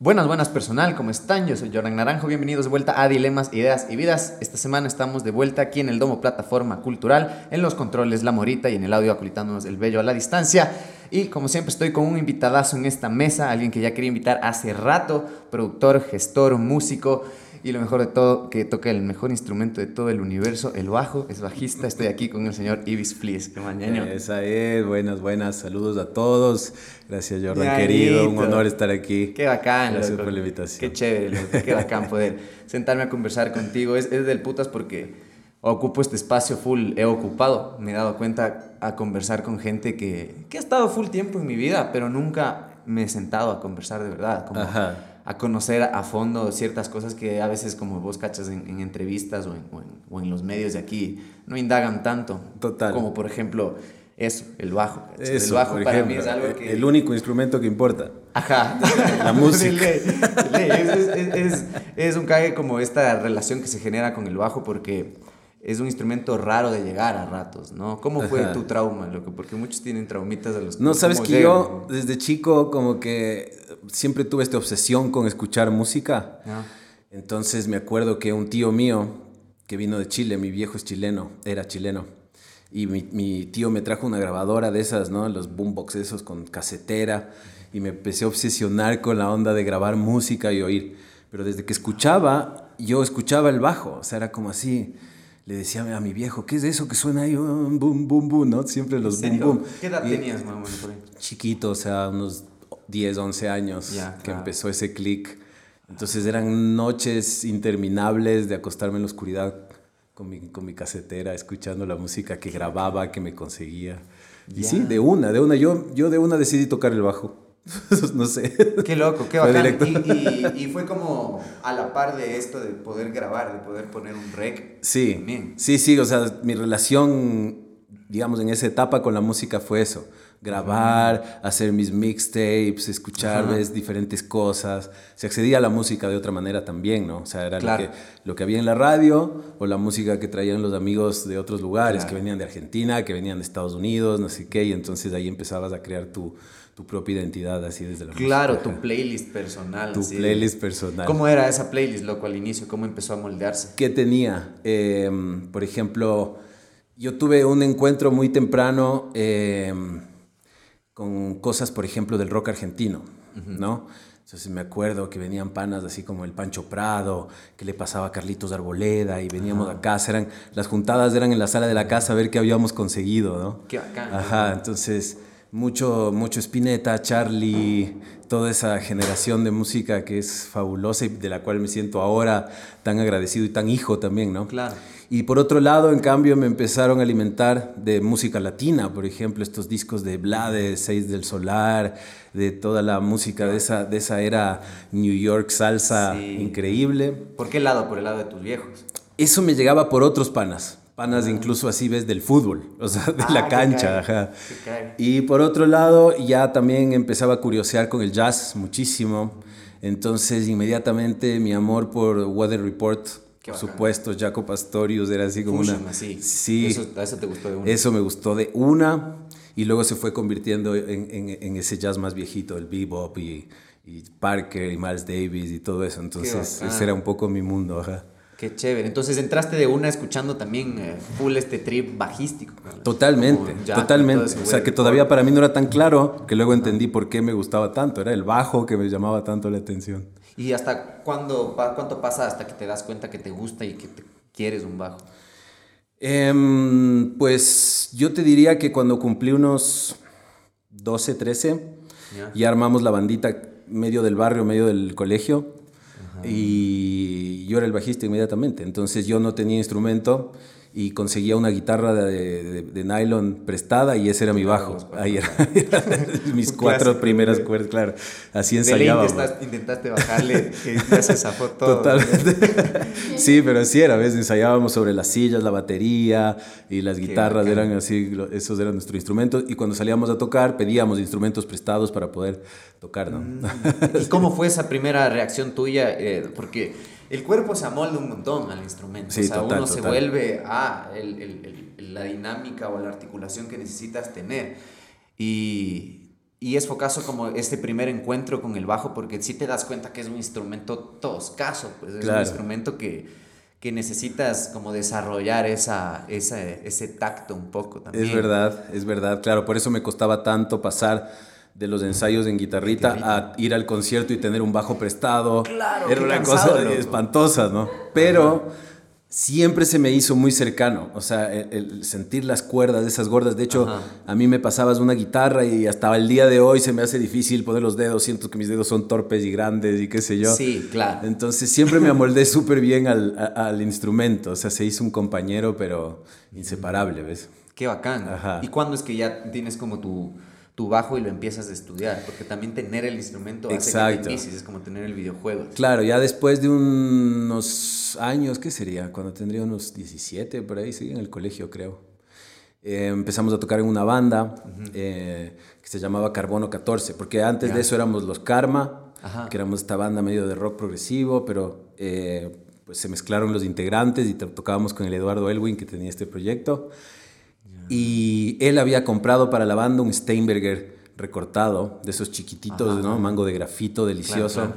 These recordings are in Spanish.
Buenas, buenas personal, ¿cómo están? Yo soy Jordan Naranjo, bienvenidos de vuelta a Dilemas, Ideas y Vidas. Esta semana estamos de vuelta aquí en el Domo Plataforma Cultural, en los controles La Morita y en el audio acolitándonos el bello a la distancia. Y como siempre estoy con un invitadazo en esta mesa, alguien que ya quería invitar hace rato, productor, gestor, músico y lo mejor de todo, que toca el mejor instrumento de todo el universo, el bajo, es bajista. Estoy aquí con el señor Ibis Flies, que mañana. Esa es, buenas, buenas, saludos a todos. Gracias Jordan, querido, un honor estar aquí. Qué bacán. Gracias por la invitación. Qué chévere, qué bacán poder sentarme a conversar contigo. Es, es del putas porque ocupo este espacio full, he ocupado, me he dado cuenta a conversar con gente que, que ha estado full tiempo en mi vida, pero nunca me he sentado a conversar de verdad. Como, Ajá a conocer a fondo ciertas cosas que a veces como vos cachas en, entrevistas o en, o, en, los medios de aquí no indagan tanto. Total. Como por ejemplo eso, el bajo. el bajo para mí es algo que... El único instrumento que importa. Ajá. La música. es, es, es, un cague como esta relación que se genera con el bajo porque es un instrumento raro de llegar a ratos, ¿no? ¿Cómo fue tu trauma, loco? Porque muchos tienen traumitas de los No, sabes que yo desde chico como que siempre tuve esta obsesión con escuchar música. Ah. Entonces me acuerdo que un tío mío que vino de Chile, mi viejo es chileno, era chileno. Y mi, tío me trajo una grabadora de esas, ¿no? Los boombox esos con casetera. Y me empecé a obsesionar con la onda de grabar música y oír. Pero desde que escuchaba, yo escuchaba el bajo. O sea, era como así le decía a mi viejo, ¿qué es eso que suena ahí? boom, boom, boom, ¿no? Siempre los boom, boom. ¿Qué edad tenías, mamá? Chiquito, o sea, unos 10, 11 años que empezó ese click. Entonces eran noches interminables de acostarme en la oscuridad con mi, con mi casetera, escuchando la música que grababa, que me conseguía. Y sí, de una, de una. Yo, yo de una decidí tocar el bajo. no sé. Qué loco, qué bacán. Y, y, fue como a la par de esto de poder grabar, de poder poner un rec. Sí, sí, sí, o sea, mi relación, digamos, en esa etapa con la música fue eso. Grabar, hacer mis mixtapes, escuchar diferentes cosas. Se accedía a la música de otra manera también, ¿no? O sea, era lo, que, lo que había en la radio o la música que traían los amigos de otros lugares, que venían de Argentina, que venían de Estados Unidos, no sé qué, y entonces ahí empezabas a crear tu, tu propia identidad así desde la Claro, tu playlist personal. Tu playlist personal. ¿Cómo era esa playlist, loco, al inicio? ¿Cómo empezó a moldearse? ¿Qué tenía? Em, por ejemplo, yo tuve un encuentro muy temprano em, con cosas, por ejemplo, del rock argentino, ¿no? Entonces me acuerdo que venían panas así como el Pancho Prado, que le pasaba a Carlitos Arboleda y veníamos a casa, eran, las juntadas eran en la sala de la casa a ver qué habíamos conseguido, ¿no? Qué bacán. Ajá, entonces mucho, mucho Spinetta, Charlie, toda esa generación de música que es fabulosa y de la cual me siento ahora tan agradecido y tan hijo también, ¿no? Claro. Y por otro lado, en cambio, me empezaron a alimentar de música latina, por ejemplo, estos discos de Blades, Seis del Solar, de toda la música de esa, de esa era New York salsa increíble. ¿Por qué lado? Por el lado de tus viejos. Eso me llegaba por otros panas panas incluso así ves del fútbol, o sea, de la ah, cancha. Ajá. Y por otro lado, ya también empezaba a curiosear con el jazz muchísimo. Entonces, inmediatamente mi amor por Weather Report, por supuesto, Jaco Pastorius era así como una. Sí. Eso, eso, te gustó de una. Eso me gustó de una. Y luego se fue convirtiendo en, en, ese jazz más viejito, el bebop y, y, Parker y Miles Davis y todo eso. Entonces, ese era un poco mi mundo. Ajá. Qué chévere. Entonces entraste de una escuchando también eh, full este trip bajístico. Totalmente, totalmente. O sea, que todavía para mí no era tan claro que luego entendí por qué me gustaba tanto. Era el bajo que me llamaba tanto la atención. ¿Y hasta cuándo, cuánto pasa hasta que te das cuenta que te gusta y que te quieres un bajo? Em, pues yo te diría que cuando cumplí unos 12, 13, ya armamos la bandita medio del barrio, medio del colegio y yo era el bajista inmediatamente. Entonces yo no tenía instrumento y conseguía una guitarra de, de, nylon prestada y ese era mi bajo. Ahí era, mis cuatro primeras cuerdas, claro. Así ensayaba. intentaste bajarle, que ya se zafó todo. Totalmente. sí, pero así era, ¿ves? Ensayábamos sobre las sillas, la batería y las guitarras eran así, esos eran nuestros instrumentos. Y cuando salíamos a tocar, pedíamos instrumentos prestados para poder tocar, ¿no? Mm. ¿Y cómo fue esa primera reacción tuya? Eh, porque el cuerpo se amolda un montón al instrumento. o sea, uno se vuelve a la dinámica o la articulación que necesitas tener. Y, y es focazo como este primer encuentro con el bajo, porque sí te das cuenta que es un instrumento toscaso, pues es un instrumento que, que, necesitas como desarrollar esa, esa, ese tacto un poco también. Es verdad, es verdad, claro, por eso me costaba tanto pasar de los ensayos en guitarrita, a ir al concierto y tener un bajo prestado. Claro, Era una cosa espantosa, ¿no? Pero siempre se me hizo muy cercano, o sea, el, sentir las cuerdas de esas gordas. De hecho, a mí me pasabas una guitarra y hasta el día de hoy se me hace difícil poner los dedos, siento que mis dedos son torpes y grandes y qué sé yo. Sí, claro. Entonces siempre me amoldé súper bien al, al, instrumento, o sea, se hizo un compañero, pero inseparable, ¿ves? Qué bacán. ¿Y cuándo es que ya tienes como tu tu bajo y lo empiezas a estudiar, porque también tener el instrumento hace que te es como tener el videojuego. Claro, ya después de unos años, ¿qué sería? Cuando tendría unos 17, por ahí, sí, en el colegio creo. Eh, empezamos a tocar en una banda eh, que se llamaba Carbono 14, porque antes de eso éramos los Karma, que éramos esta banda medio de rock progresivo, pero eh, pues se mezclaron los integrantes y tocábamos con el Eduardo Elwin, que tenía este proyecto. Y él había comprado para la banda un Steinberger recortado, de esos chiquititos, ¿no? Mango de grafito delicioso,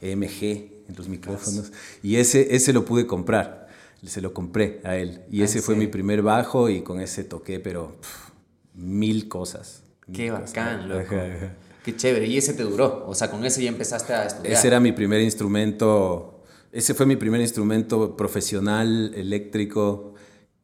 EMG en los micrófonos. Y ese, ese lo pude comprar, se lo compré a él. Y ah, ese fue mi primer bajo y con ese toqué, pero mil cosas. Qué bacán, loco. Qué chévere. Y ese te duró, o sea, con ese ya empezaste a estudiar. Ese era mi primer instrumento, ese fue mi primer instrumento profesional, eléctrico,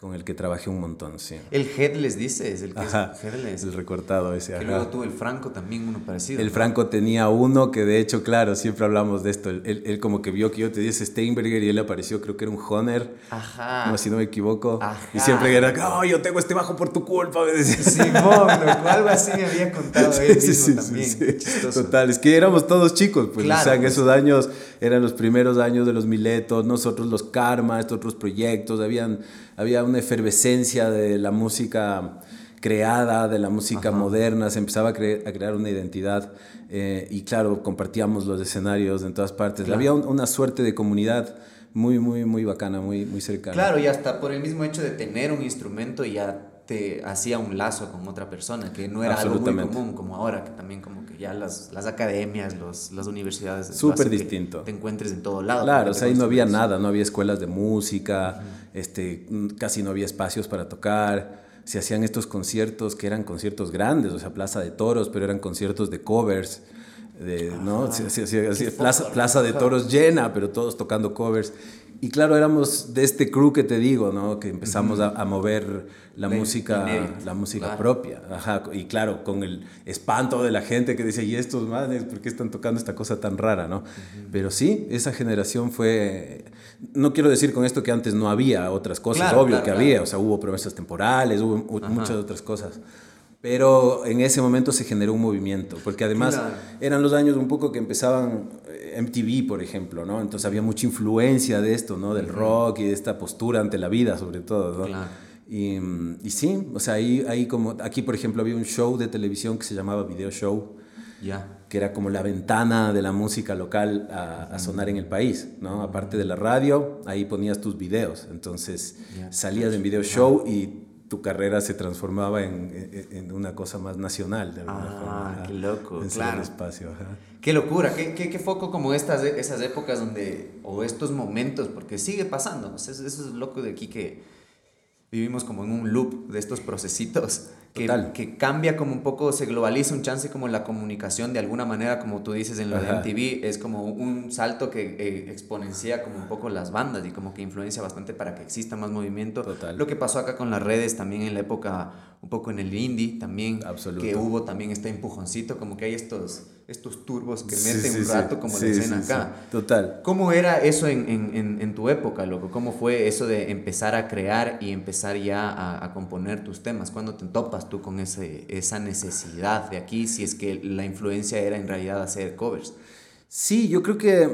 con el que trabajé un montón, sí. El Headless, dices, el que ajá, es headless. El recortado ese, Que luego tuvo el Franco también, uno parecido. El Franco tenía uno que, de hecho, claro, siempre hablamos de esto. Él, él, como que vio que yo te di ese Steinberger y él apareció, creo que era un Honor. Ajá. No, si no me equivoco. Ajá. Y siempre era, oh, yo tengo este bajo por tu culpa, me decía. Simón, algo así me había contado él sí, mismo sí, también. Sí, Total, es que éramos todos chicos, pues, o sea, en esos años eran los primeros años de los Miletos, nosotros los Karma, estos otros proyectos, habían había una efervescencia de la música creada, de la música moderna, se empezaba a, crear una identidad eh, y claro, compartíamos los escenarios en todas partes. Había una suerte de comunidad muy, muy, muy bacana, muy, muy cercana. Claro, y hasta por el mismo hecho de tener un instrumento ya te hacía un lazo con otra persona, que no era algo muy común como ahora, que también como que ya las, las academias, los, las universidades... Súper distinto. Te encuentres en todo lado. Claro, o sea, ahí no había nada, no había escuelas de música, este, casi no había espacios para tocar, se hacían estos conciertos que eran conciertos grandes, o sea, Plaza de Toros, pero eran conciertos de covers. De, ¿no? plaza, plaza de toros llena, pero todos tocando covers. Y claro, éramos de este crew que te digo, ¿no? Que empezamos a, mover la, música, la música propia. Ajá. Y claro, con el espanto de la gente que dice, ¿y estos manes por qué están tocando esta cosa tan rara, no? Pero sí, esa generación fue... No quiero decir con esto que antes no había otras cosas, obvio que había, o sea, hubo promesas temporales, hubo muchas otras cosas. Pero en ese momento se generó un movimiento, porque además eran los años un poco que empezaban MTV, por ejemplo, ¿no? Entonces había mucha influencia de esto, ¿no? Del rock y de esta postura ante la vida, sobre todo, ¿no? Y, y, sí, o sea, ahí, ahí como, aquí por ejemplo había un show de televisión que se llamaba Video Show, ya. que era como la ventana de la música local a, sonar en el país, ¿no? Aparte de la radio, ahí ponías tus videos, entonces salías en Video Show y tu carrera se transformaba en, en, una cosa más nacional, de alguna ah, forma. qué loco, en claro. espacio. Qué locura, qué, qué, qué, foco como estas, esas épocas donde, o estos momentos, porque sigue pasando, eso, eso es loco de aquí que vivimos como en un loop de estos procesitos que, que, cambia como un poco, se globaliza un chance como la comunicación de alguna manera, como tú dices en lo de MTV, es como un salto que eh, exponencia como un poco las bandas y como que influencia bastante para que exista más movimiento. Lo que pasó acá con las redes también en la época, un poco en el indie también, que hubo también este empujoncito, como que hay estos estos turbos que meten un rato como la escena acá. Total. ¿Cómo era eso en, en, en, tu época, loco? ¿Cómo fue eso de empezar a crear y empezar ya a, a componer tus temas? ¿Cuándo te topas tú con ese, esa necesidad de aquí, si es que la influencia era en realidad hacer covers? Sí, yo creo que,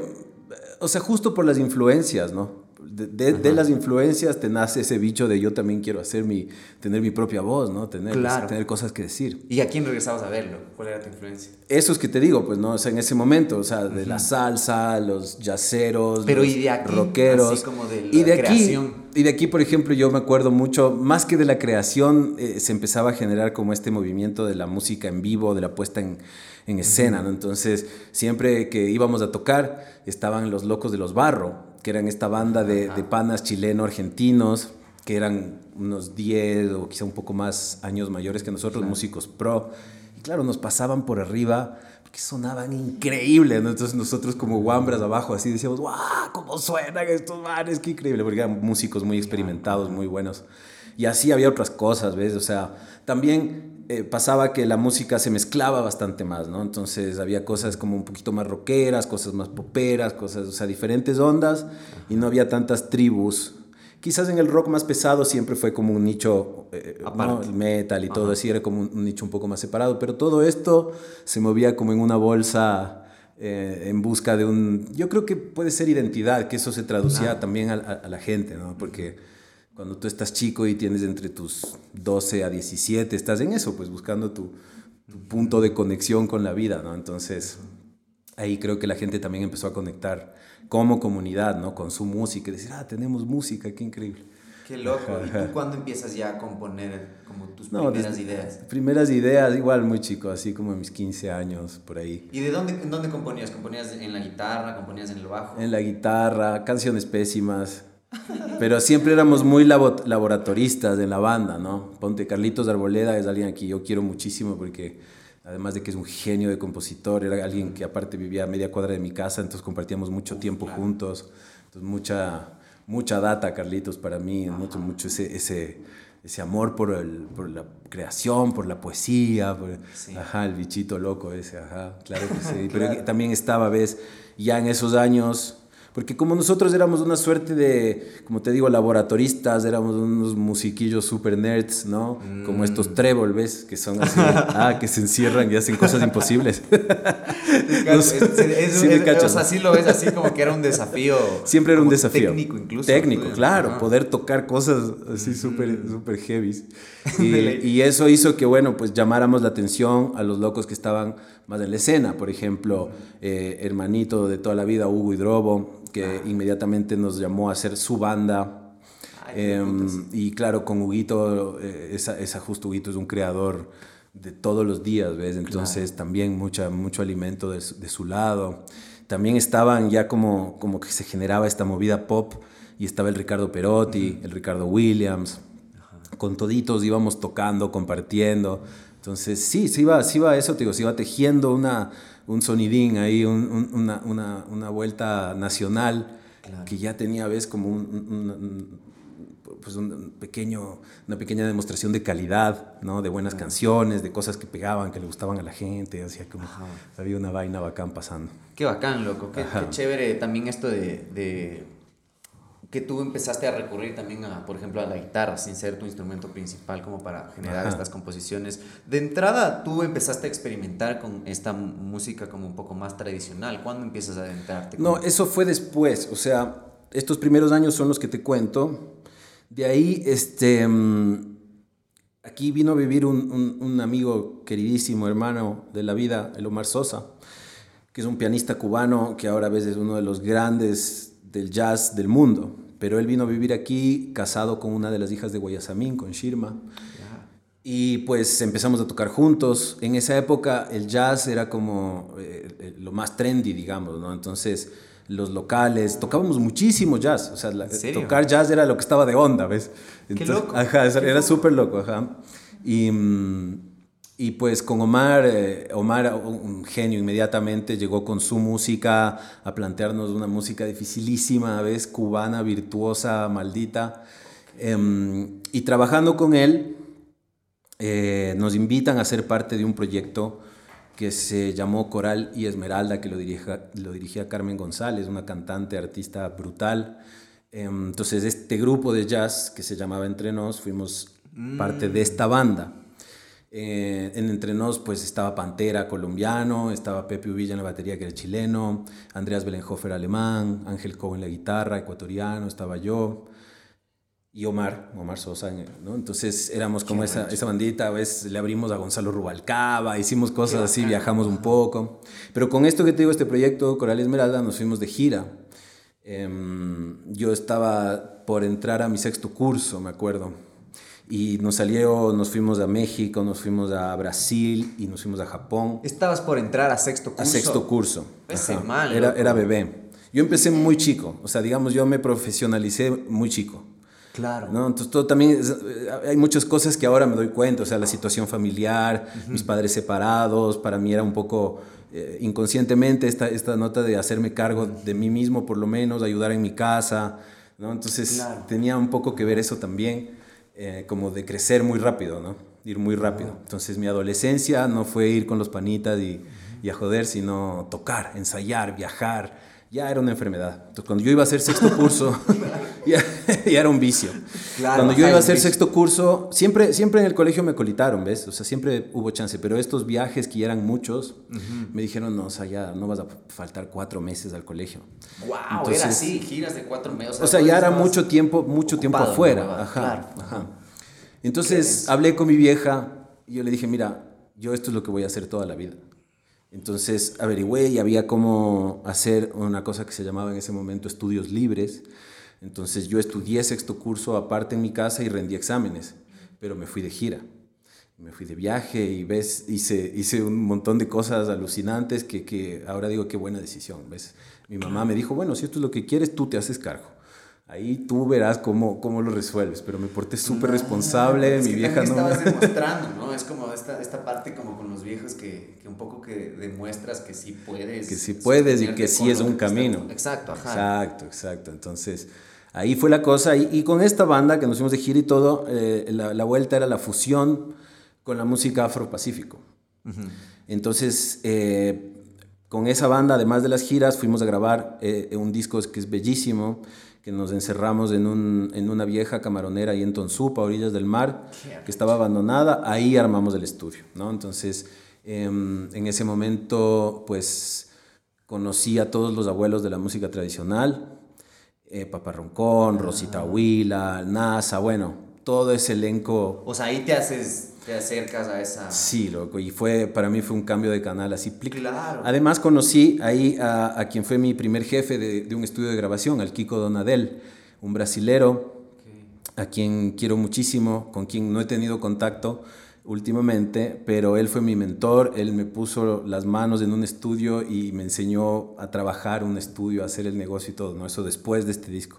o sea, justo por las influencias, ¿no? De, las influencias te nace ese bicho de yo también quiero hacer mi, tener mi propia voz, ¿no? Tener, tener cosas que decir. ¿Y a quién regresabas a verlo? ¿Cuál era tu influencia? Eso es que te digo, pues, ¿no? O sea, en ese momento, o sea, de la salsa, los yaceros, Pero los y de aquí, rockeros. Así como de la y de creación. Aquí, y de aquí, por ejemplo, yo me acuerdo mucho, más que de la creación, eh, se empezaba a generar como este movimiento de la música en vivo, de la puesta en, en escena, ¿no? Entonces, siempre que íbamos a tocar, estaban los locos de los Barro, que eran esta banda de, de panas chileno-argentinos, que eran unos 10 o quizá un poco más años mayores que nosotros, músicos pro. Y claro, nos pasaban por arriba porque sonaban increíble. Entonces nosotros como guambras abajo así decíamos, ¡guau! ¿Cómo suenan estos manes? ¡Qué increíble! Porque eran músicos muy experimentados, muy buenos. Y así había otras cosas, ¿ves? O sea, también eh, pasaba que la música se mezclaba bastante más, ¿no? Entonces había cosas como un poquito más rockeras, cosas más poperas, cosas, o sea, diferentes ondas y no había tantas tribus. Quizás en el rock más pesado siempre fue como un nicho, eh, el metal y todo así, era como un, nicho un poco más separado, pero todo esto se movía como en una bolsa eh, en busca de un, yo creo que puede ser identidad, que eso se traducía también a, a la gente, ¿no? Porque cuando tú estás chico y tienes entre tus 12 a 17, estás en eso, pues buscando tu, punto de conexión con la vida, ¿no? Entonces, ahí creo que la gente también empezó a conectar como comunidad, ¿no? Con su música y decir, ah, tenemos música, qué increíble. Qué loco. ¿Y tú cuándo empiezas ya a componer como tus primeras ideas? Primeras ideas, igual muy chico, así como a mis 15 años, por ahí. ¿Y de dónde, en dónde componías? ¿Componías en la guitarra? ¿Componías en el bajo? En la guitarra, canciones pésimas. Pero siempre éramos muy laboratoristas en la banda, ¿no? Ponte Carlitos Arboleda es alguien a quien yo quiero muchísimo porque además de que es un genio de compositor, era alguien que aparte vivía a media cuadra de mi casa, entonces compartíamos mucho tiempo juntos, entonces mucha, mucha data, Carlitos, para mí, mucho, mucho ese, ese, ese amor por, el, por la creación, por la poesía, por, ajá, el bichito loco ese, ajá, claro que sí, pero también estaba, ves, ya en esos años porque como nosotros éramos una suerte de, como te digo, laboratoristas, éramos unos musiquillos super nerds, ¿no? Como mm. estos Trébol, ¿ves? Que son así, ah, que se encierran y hacen cosas imposibles. o sea, sí lo ves así como que era un desafío. Siempre era un desafío. Técnico incluso. Técnico, claro. Poder tocar cosas así súper, mm. súper heavy. Y, y eso hizo que, bueno, pues llamáramos la atención a los locos que estaban más en la escena. Por ejemplo, eh, hermanito de toda la vida, Hugo Hidrobo, que inmediatamente nos llamó a hacer su banda. Em, y claro, con Huguito, eh, esa, esa, justo Huguito es un creador de todos los días, ¿ves? Entonces también mucha, mucho alimento de, de, su lado. También estaban ya como, como que se generaba esta movida pop y estaba el Ricardo Perotti, el Ricardo Williams. Con toditos íbamos tocando, compartiendo. Entonces sí, se iba, se iba eso, te digo, se iba tejiendo una, un sonidín ahí, una, una, una, vuelta nacional que ya tenía, ves, como un, pues un pequeño, una pequeña demostración de calidad, ¿no? De buenas canciones, de cosas que pegaban, que le gustaban a la gente, o sea, como había una vaina bacán pasando. Qué bacán, loco, qué, qué chévere también esto de, de que tú empezaste a recurrir también a, por ejemplo, a la guitarra sin ser tu instrumento principal como para generar estas composiciones. De entrada, tú empezaste a experimentar con esta música como un poco más tradicional. ¿Cuándo empiezas a adentrarte? No, eso fue después. O sea, estos primeros años son los que te cuento. De ahí, este, mm, aquí vino a vivir un, un amigo queridísimo, hermano de la vida, el Omar Sosa, que es un pianista cubano que ahora ves es uno de los grandes del jazz del mundo. Pero él vino a vivir aquí casado con una de las hijas de Guayasamín, con Shirma. Y pues empezamos a tocar juntos. En esa época el jazz era como eh, eh, lo más trendy, digamos, ¿no? Entonces los locales, tocábamos muchísimo jazz. O sea, tocar jazz era lo que estaba de onda, ¿ves? Qué loco. Ajá, era súper loco, ajá. Y... Mm, y pues con Omar, eh, Omar, un genio, inmediatamente llegó con su música a plantearnos una música dificilísima, ¿ves? Cubana, virtuosa, maldita. Em, y trabajando con él, eh, nos invitan a ser parte de un proyecto que se llamó Coral y Esmeralda, que lo dirigía, lo dirigía Carmen González, una cantante, artista brutal. Em, entonces, este grupo de jazz que se llamaba Entre Nos, fuimos parte de esta banda. Eh, en Entrenos pues estaba Pantera colombiano, estaba Pepe Uvilla en la batería que era chileno, Andreas Belenhofer alemán, Ángel Cohen en la guitarra ecuatoriano, estaba yo y Omar, Omar Sosa, ¿no? Entonces éramos como esa, esa, bandita, a veces le abrimos a Gonzalo Rubalcaba, hicimos cosas así, viajamos un poco. Pero con esto que te digo, este proyecto Coral Esmeralda, nos fuimos de gira. Em, yo estaba por entrar a mi sexto curso, me acuerdo. Y nos salió, nos fuimos a México, nos fuimos a Brasil y nos fuimos a Japón. ¿Estabas por entrar a sexto curso? A sexto curso. Ese mal. Era, era bebé. Yo empecé muy chico, o sea, digamos, yo me profesionalicé muy chico. Claro. ¿no? Entonces, todo también, eh, hay muchas cosas que ahora me doy cuenta, o sea, la situación familiar, mis padres separados, para mí era un poco eh, inconscientemente esta, esta nota de hacerme cargo de mí mismo, por lo menos, ayudar en mi casa, ¿no? Entonces, tenía un poco que ver eso también, eh, como de crecer muy rápido, ¿no? Ir muy rápido. Entonces, mi adolescencia no fue ir con los panitas y, y a joder, sino tocar, ensayar, viajar ya era una enfermedad. Entonces, cuando yo iba a hacer sexto curso, ya, era un vicio. cuando yo iba a hacer sexto curso, siempre, siempre en el colegio me colitaron, ¿ves? O sea, siempre hubo chance, pero estos viajes que ya eran muchos, me dijeron, no, o sea, ya no vas a faltar cuatro meses al colegio. ¡Wow! era así, giras de cuatro meses. O sea, ya era mucho tiempo, mucho tiempo afuera. Ajá, ajá. Entonces, hablé con mi vieja y yo le dije, mira, yo esto es lo que voy a hacer toda la vida. Entonces averigüé y había cómo hacer una cosa que se llamaba en ese momento estudios libres. Entonces yo estudié sexto curso aparte en mi casa y rendí exámenes, pero me fui de gira. Me fui de viaje y ves, hice, un montón de cosas alucinantes que, que ahora digo qué buena decisión. ¿ves? Mi mamá me dijo, bueno, si esto es lo que quieres, tú te haces cargo. Ahí tú verás cómo, cómo lo resuelves, pero me porté súper responsable, mi vieja no... estabas demostrando, ¿no? Es como esta, esta parte como con los viejos que, que, un poco que demuestras que sí puedes. Que sí puedes y que sí es un camino. Exacto, ajá. Exacto, exacto. Entonces, ahí fue la cosa. Y, y con esta banda que nos fuimos de gira y todo, eh, la, la, vuelta era la fusión con la música afro-pacífico. Entonces, eh, con esa banda, además de las giras, fuimos a grabar eh, un disco que es bellísimo, que nos encerramos en, un, en una vieja camaronera ahí en Tonsupa, a orillas del mar, que estaba abandonada, ahí armamos el estudio, ¿no? Entonces, em, en ese momento, pues, conocí a todos los abuelos de la música tradicional, eh, Paparroncón, Rosita Huila, NASA, bueno, todo ese elenco. O sea, ahí te haces te acercas a esa... Sí, loco, y fue, para mí fue un cambio de canal así. Claro. Además conocí ahí a, a, quien fue mi primer jefe de, de, un estudio de grabación, al Kiko Donadel, un brasilero, a quien quiero muchísimo, con quien no he tenido contacto últimamente, pero él fue mi mentor, él me puso las manos en un estudio y me enseñó a trabajar un estudio, a hacer el negocio y todo, ¿no? Eso después de este disco.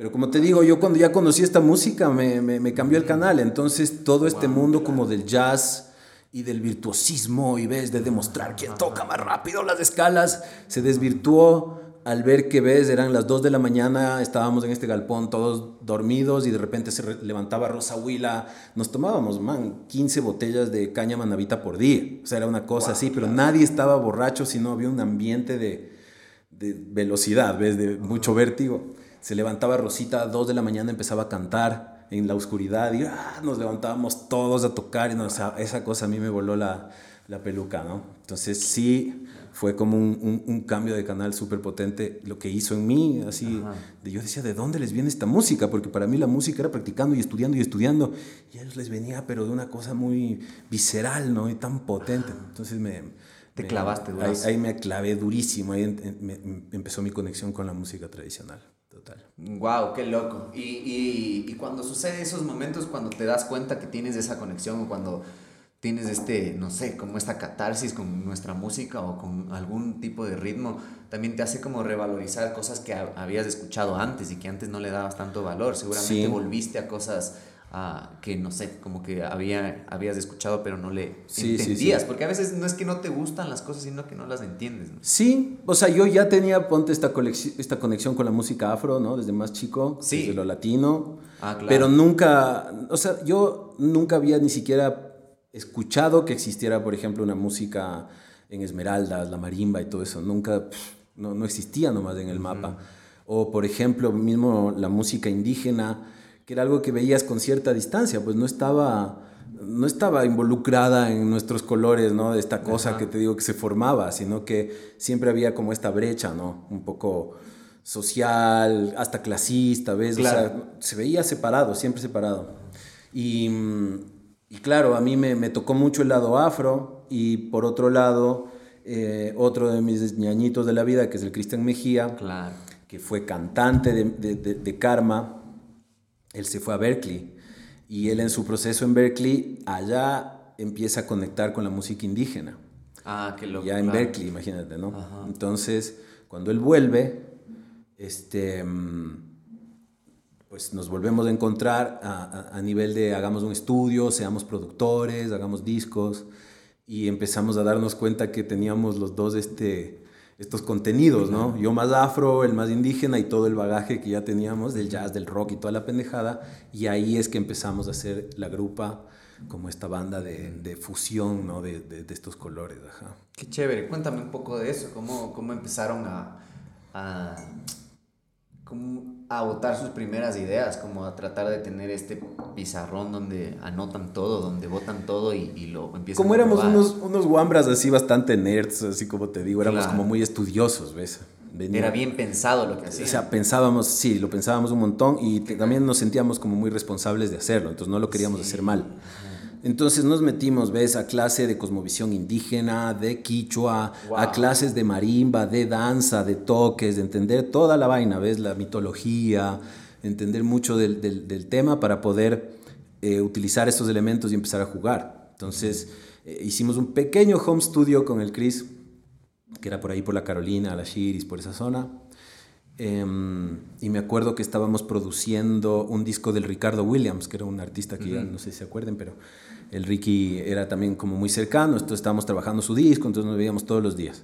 Pero como te digo, yo cuando ya conocí esta música me, me, me cambió el canal. Entonces todo este mundo como del jazz y del virtuosismo y ves de demostrar quién toca más rápido las escalas se desvirtuó. Al ver que ves eran las 2 de la mañana, estábamos en este galpón todos dormidos y de repente se levantaba Rosa Huila, nos tomábamos, man, 15 botellas de caña manavita por día, o sea, era una cosa así, pero nadie estaba borracho, sino había un ambiente de, de velocidad, ves, de mucho vértigo se levantaba Rosita a 2 de la mañana, empezaba a cantar en la oscuridad y ah, nos levantábamos todos a tocar y no, esa cosa a mí me voló la, la peluca, ¿no? Entonces sí fue como un, un, un cambio de canal súper potente lo que hizo en mí, así, de, yo decía, ¿de dónde les viene esta música? Porque para mí la música era practicando y estudiando y estudiando y a ellos les venía pero de una cosa muy visceral, ¿no? Y tan potente. Entonces me... Te clavaste, ahí, ahí, me clavé durísimo, ahí me, empezó mi conexión con la música tradicional. Wow, qué loco. Y, y, y, cuando sucede esos momentos, cuando te das cuenta que tienes esa conexión o cuando tienes este, no sé, como esta catarsis con nuestra música o con algún tipo de ritmo, también te hace como revalorizar cosas que habías escuchado antes y que antes no le dabas tanto valor. Seguramente volviste a cosas que no sé, como que había, habías escuchado pero no le entendías, porque a veces no es que no te gustan las cosas, sino que no las entiendes. Sí, o sea, yo ya tenía, ponte esta, esta conexión con la música afro, ¿no? Desde más chico, desde lo latino, ah, claro. pero nunca, o sea, yo nunca había ni siquiera escuchado que existiera, por ejemplo, una música en Esmeraldas, la marimba y todo eso, nunca, no, no, existía nomás en el mapa. O, por ejemplo, mismo la música indígena, que era algo que veías con cierta distancia, pues no estaba, no estaba involucrada en nuestros colores, ¿no? De esta cosa que te digo que se formaba, sino que siempre había como esta brecha, ¿no? Un poco social, hasta clasista, ¿ves? O sea, se veía separado, siempre separado. Y, y claro, a mí me, me, tocó mucho el lado afro y por otro lado, eh, otro de mis ñañitos de la vida, que es el Cristian Mejía, claro. que fue cantante de, de, de Karma, él se fue a Berkeley y él en su proceso en Berkeley, allá empieza a conectar con la música indígena. Ah, qué loco. Ya en Berkeley, imagínate, ¿no? Entonces, cuando él vuelve, este, pues nos volvemos a encontrar a, a, nivel de hagamos un estudio, seamos productores, hagamos discos, y empezamos a darnos cuenta que teníamos los dos este, estos contenidos, ¿no? Yo más afro, el más indígena y todo el bagaje que ya teníamos del jazz, del rock y toda la pendejada. Y ahí es que empezamos a hacer la grupa como esta banda de, de fusión, ¿no? De, de, de, estos colores, ajá. Qué chévere. Cuéntame un poco de eso. ¿Cómo, cómo empezaron a, a como a votar sus primeras ideas, como a tratar de tener este pizarrón donde anotan todo, donde votan todo y, y lo empiezan Como éramos unos, unos guambras así bastante nerds, así como te digo, éramos claro. como muy estudiosos, ¿ves? Venía, Era bien pensado lo que hacían. O sea, pensábamos, sí, lo pensábamos un montón y también nos sentíamos como muy responsables de hacerlo, entonces no lo queríamos sí. hacer mal. Entonces nos metimos, ves, a clase de cosmovisión indígena, de quichua, wow. a clases de marimba, de danza, de toques, de entender toda la vaina, ves, la mitología, entender mucho del, del, del tema para poder eh, utilizar estos elementos y empezar a jugar. Entonces eh, hicimos un pequeño home studio con el Chris, que era por ahí por la Carolina, la Shiris, por esa zona. Eh, y me acuerdo que estábamos produciendo un disco del Ricardo Williams, que era un artista que uh -huh. ya no sé si se acuerden, pero el Ricky era también como muy cercano, entonces estábamos trabajando su disco, entonces nos veíamos todos los días.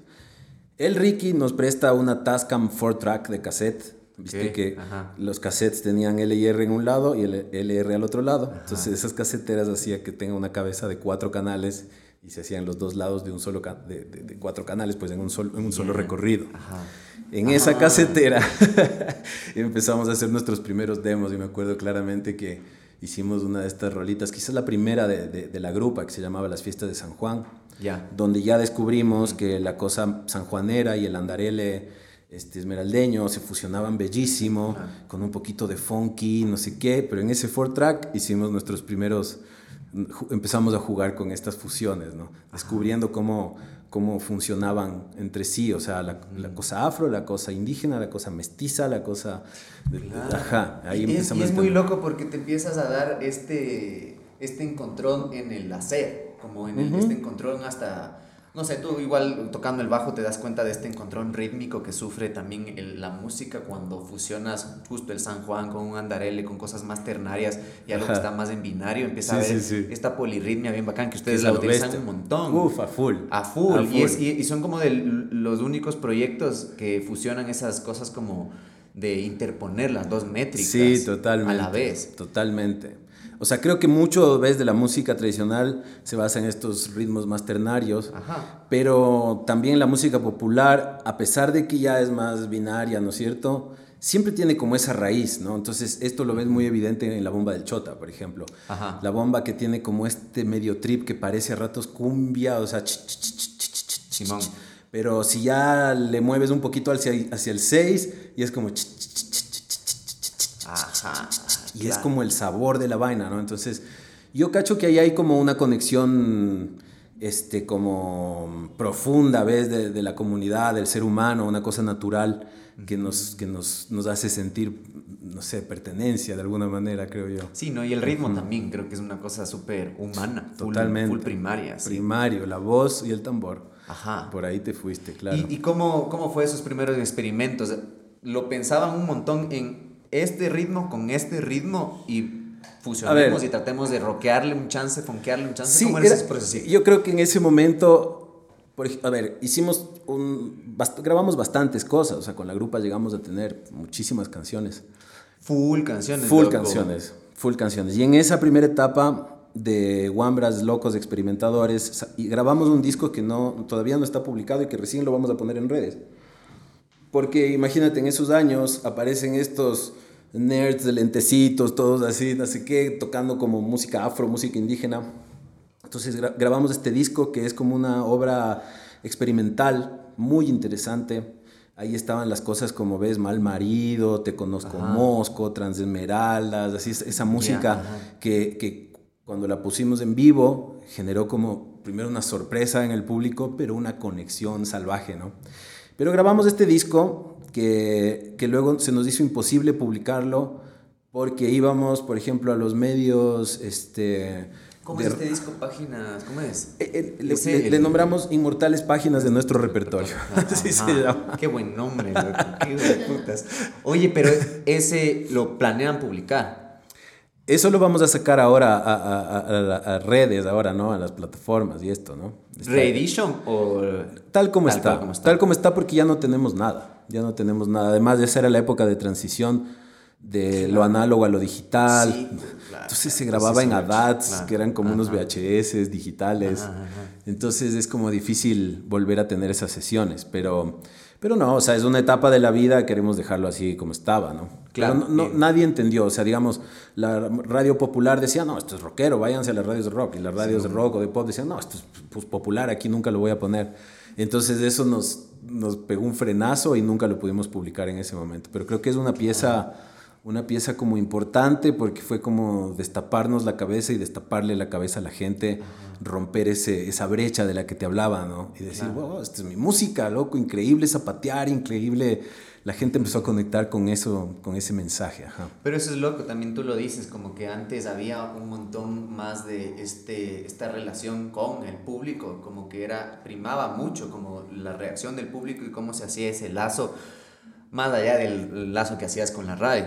El Ricky nos presta una Tascam 4-track de cassette, viste okay. que Ajá. los cassettes tenían LR en un lado y el LR al otro lado, Ajá. entonces esas caseteras hacía que tenga una cabeza de cuatro canales y se hacían los dos lados de un solo de, de, de, cuatro canales pues en un solo, en un solo recorrido Ajá. En Ajá. esa casetera empezamos a hacer nuestros primeros demos y me acuerdo claramente que hicimos una de estas rolitas quizás la primera de, de la grupa que se llamaba las fiestas de San Juan ya. donde ya descubrimos que la cosa sanjuanera y el andarele este, esmeraldeño se fusionaban bellísimo con un poquito de funky no sé qué pero en ese four track hicimos nuestros primeros empezamos a jugar con estas fusiones, ¿no? Descubriendo cómo, cómo funcionaban entre sí, o sea, la, la, cosa afro, la cosa indígena, la cosa mestiza, la cosa... De, claro. Ajá, ahí y es, y es muy loco porque te empiezas a dar este, este encontrón en el hacer, como en el, uh -huh. este encontrón hasta no sé, tú igual tocando el bajo te das cuenta de este encontrón rítmico que sufre también el, la música cuando fusionas justo el San Juan con un andarele, con cosas más ternarias y algo que está más en binario, empieza sí, a ver sí, sí. esta polirritmia bien bacán que ustedes la utilizan un montón. Uf, a full. A full. A full. Y, es, y, y, son como de los únicos proyectos que fusionan esas cosas como de interponer las dos métricas sí, totalmente, a la vez. Totalmente. O sea, creo que mucho ves de la música tradicional se basa en estos ritmos más ternarios, Ajá. pero también la música popular, a pesar de que ya es más binaria, ¿no es cierto? Siempre tiene como esa raíz, ¿no? Entonces, esto lo ves muy evidente en la bomba del Chota, por ejemplo. Ajá. La bomba que tiene como este medio trip que parece a ratos cumbia, o sea, Simón. Pero si ya le mueves un poquito hacia, hacia el 6 y es como... Ajá y claro. es como el sabor de la vaina, ¿no? Entonces, yo cacho que ahí hay como una conexión este, como profunda, ¿ves? De, de, la comunidad, del ser humano, una cosa natural que, nos, que nos, nos hace sentir, no sé, pertenencia de alguna manera, creo yo. Sí, ¿no? Y el ritmo uh -huh. también creo que es una cosa súper humana. Totalmente. Full, full primaria. Sí. Primario, la voz y el tambor. Ajá. Por ahí te fuiste, claro. ¿Y, y cómo, cómo fue esos primeros experimentos? ¿Lo pensaban un montón en este ritmo con este ritmo y fusionemos y tratemos de rockearle un chance, fonquearle un chance. Sí, ¿Cómo era, ese? Yo creo que en ese momento, por, a ver, hicimos un, bast grabamos bastantes cosas, o sea, con la grupa llegamos a tener muchísimas canciones. Full canciones. Full loco. canciones, full canciones. Y en esa primera etapa de Wambras Locos Experimentadores, y grabamos un disco que no, todavía no está publicado y que recién lo vamos a poner en redes. Porque imagínate, en esos años aparecen estos nerds de lentecitos, todos así, no sé qué, tocando como música afro, música indígena. Entonces grabamos este disco que es como una obra experimental muy interesante. Ahí estaban las cosas como ves, Mal Marido, Te Conozco Mosco, Transesmeraldas, así esa música que, que cuando la pusimos en vivo generó como primero una sorpresa en el público, pero una conexión salvaje, ¿no? Pero grabamos este disco que, que luego se nos hizo imposible publicarlo porque íbamos, por ejemplo, a los medios, este ¿Cómo es este disco? Páginas, ¿cómo es? Eh, eh, le, nombramos inmortales páginas de nuestro repertorio. Así se llama. Qué buen nombre, Qué de putas. Oye, pero ese lo planean publicar. Eso lo vamos a sacar ahora a, redes, ahora, ¿no? A las plataformas y esto, ¿no? ¿Reedition o...? Tal como, está, como está. Tal como está porque ya no tenemos nada. Ya no tenemos nada. Además, esa era la época de transición de lo análogo a lo digital. Entonces se grababa en ADATs, que eran como unos VHS digitales. Entonces es como difícil volver a tener esas sesiones, pero, pero no, o sea, es una etapa de la vida, queremos dejarlo así como estaba, ¿no? Claro. No, nadie entendió, o sea, digamos, la radio popular decía, no, esto es rockero, váyanse a las radios de rock, y las radios de rock o de pop decían, no, esto es pues, popular, aquí nunca lo voy a poner. Entonces eso nos, nos pegó un frenazo y nunca lo pudimos publicar en ese momento, pero creo que es una pieza una pieza como importante porque fue como destaparnos la cabeza y destaparle la cabeza a la gente, romper ese, esa brecha de la que te hablaba, ¿no? Y decir, wow, esta es mi música, loco, increíble zapatear, increíble. La gente empezó a conectar con eso, con ese mensaje, ajá. Pero eso es loco, también tú lo dices, como que antes había un montón más de este, esta relación con el público, como que era, primaba mucho como la reacción del público y cómo se hacía ese lazo, más allá del lazo que hacías con la radio.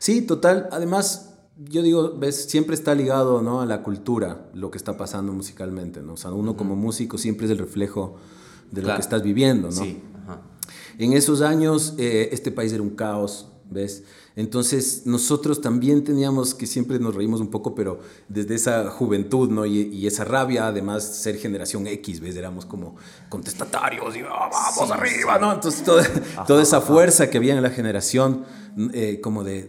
Sí, total. Además, yo digo, ves, siempre está ligado ¿no? a la cultura, lo que está pasando musicalmente, ¿no? O sea, uno como músico siempre es el reflejo de lo que estás viviendo, ¿no? Sí. En esos años, eh, este país era un caos, ¿ves? Entonces nosotros también teníamos que siempre nos reímos un poco, pero desde esa juventud, ¿no? Y, esa rabia, además ser generación X, ¿ves? Éramos como contestatarios y ah, vamos arriba, ¿no? Entonces toda esa fuerza que había en la generación eh, como de,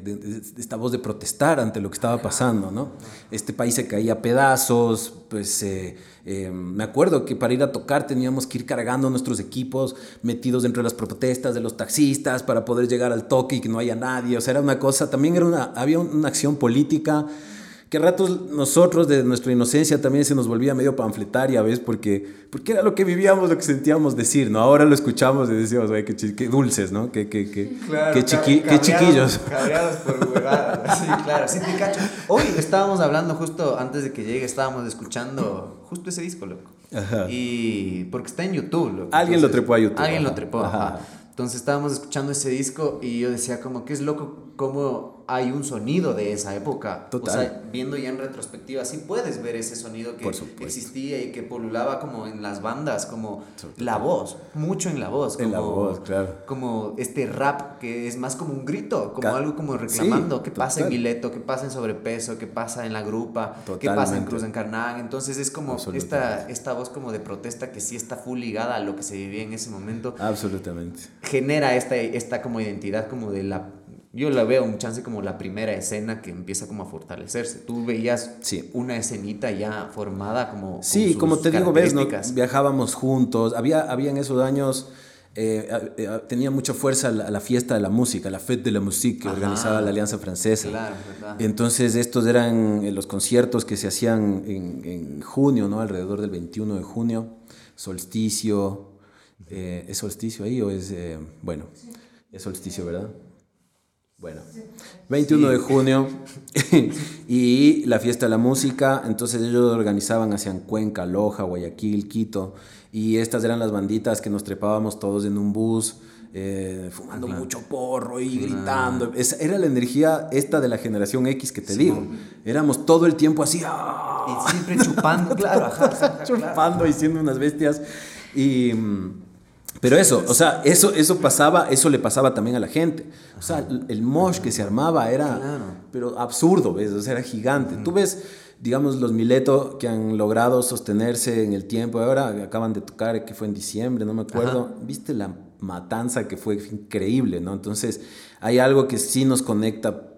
esta voz de protestar ante lo que estaba pasando, ¿no? Este país se caía a pedazos, pues eh, eh, me acuerdo que para ir a tocar teníamos que ir cargando nuestros equipos metidos dentro de las protestas de los taxistas para poder llegar al toque y que no haya nadie, o sea, era una cosa, también era una, había una acción política que a ratos nosotros de nuestra inocencia también se nos volvía medio panfletaria, ¿ves? Porque, porque era lo que vivíamos, lo que sentíamos decir, ¿no? Ahora lo escuchamos y decíamos, qué, qué, dulces, ¿no? Qué, qué, qué, qué, chiquillos. Cabreados por huevadas, sí, claro, sí te cacho. Hoy estábamos hablando justo antes de que llegue, estábamos escuchando justo ese disco, loco. Ajá. Y porque está en YouTube, loco. Alguien lo trepó a YouTube. Alguien lo trepó, ajá. Entonces estábamos escuchando ese disco y yo decía como que es loco cómo hay un sonido de esa época. Total. O sea, viendo ya en retrospectiva, sí puedes ver ese sonido que existía y que polulaba como en las bandas, como la voz, mucho en la voz. Como, en la voz, claro. Como este rap que es más como un grito, como algo como reclamando qué pasa en Mileto, qué pasa en Sobrepeso, qué pasa en la grupa, qué pasa en Cruz Encarnada. Entonces es como esta, esta voz como de protesta que sí está full ligada a lo que se vivía en ese momento. Absolutamente. Genera esta, esta como identidad como de la yo la veo un chance como la primera escena que empieza como a fortalecerse. Tú veías sí. una escenita ya formada como... Sí, como te digo, ves, viajábamos juntos, había, había en esos años... Eh, eh, tenía mucha fuerza la, fiesta de la música, la Fête de la Musique que organizaba la Alianza Francesa. Claro, Entonces estos eran eh, los conciertos que se hacían en, en, junio, ¿no? alrededor del 21 de junio, solsticio. ¿Es solsticio ahí o es...? bueno, es solsticio, ¿verdad? Bueno, 21 de junio y la fiesta de la música, entonces ellos organizaban hacia Cuenca, Loja, Guayaquil, Quito, y estas eran las banditas que nos trepábamos todos en un bus, eh, fumando mucho porro y gritando. Esa era la energía esta de la generación X que te digo. Éramos todo el tiempo así. ¡ah! Y siempre chupando, claro. chupando y siendo unas bestias. Y mm, pero eso, o sea, eso, eso pasaba, eso le pasaba también a la gente. O sea, el mosh que se armaba era, pero absurdo, ¿ves? O sea, era gigante. Tú ves, digamos, los Mileto que han logrado sostenerse en el tiempo. Ahora acaban de tocar, que fue en diciembre, no me acuerdo. Viste la matanza que fue increíble, ¿no? Entonces, hay algo que sí nos conecta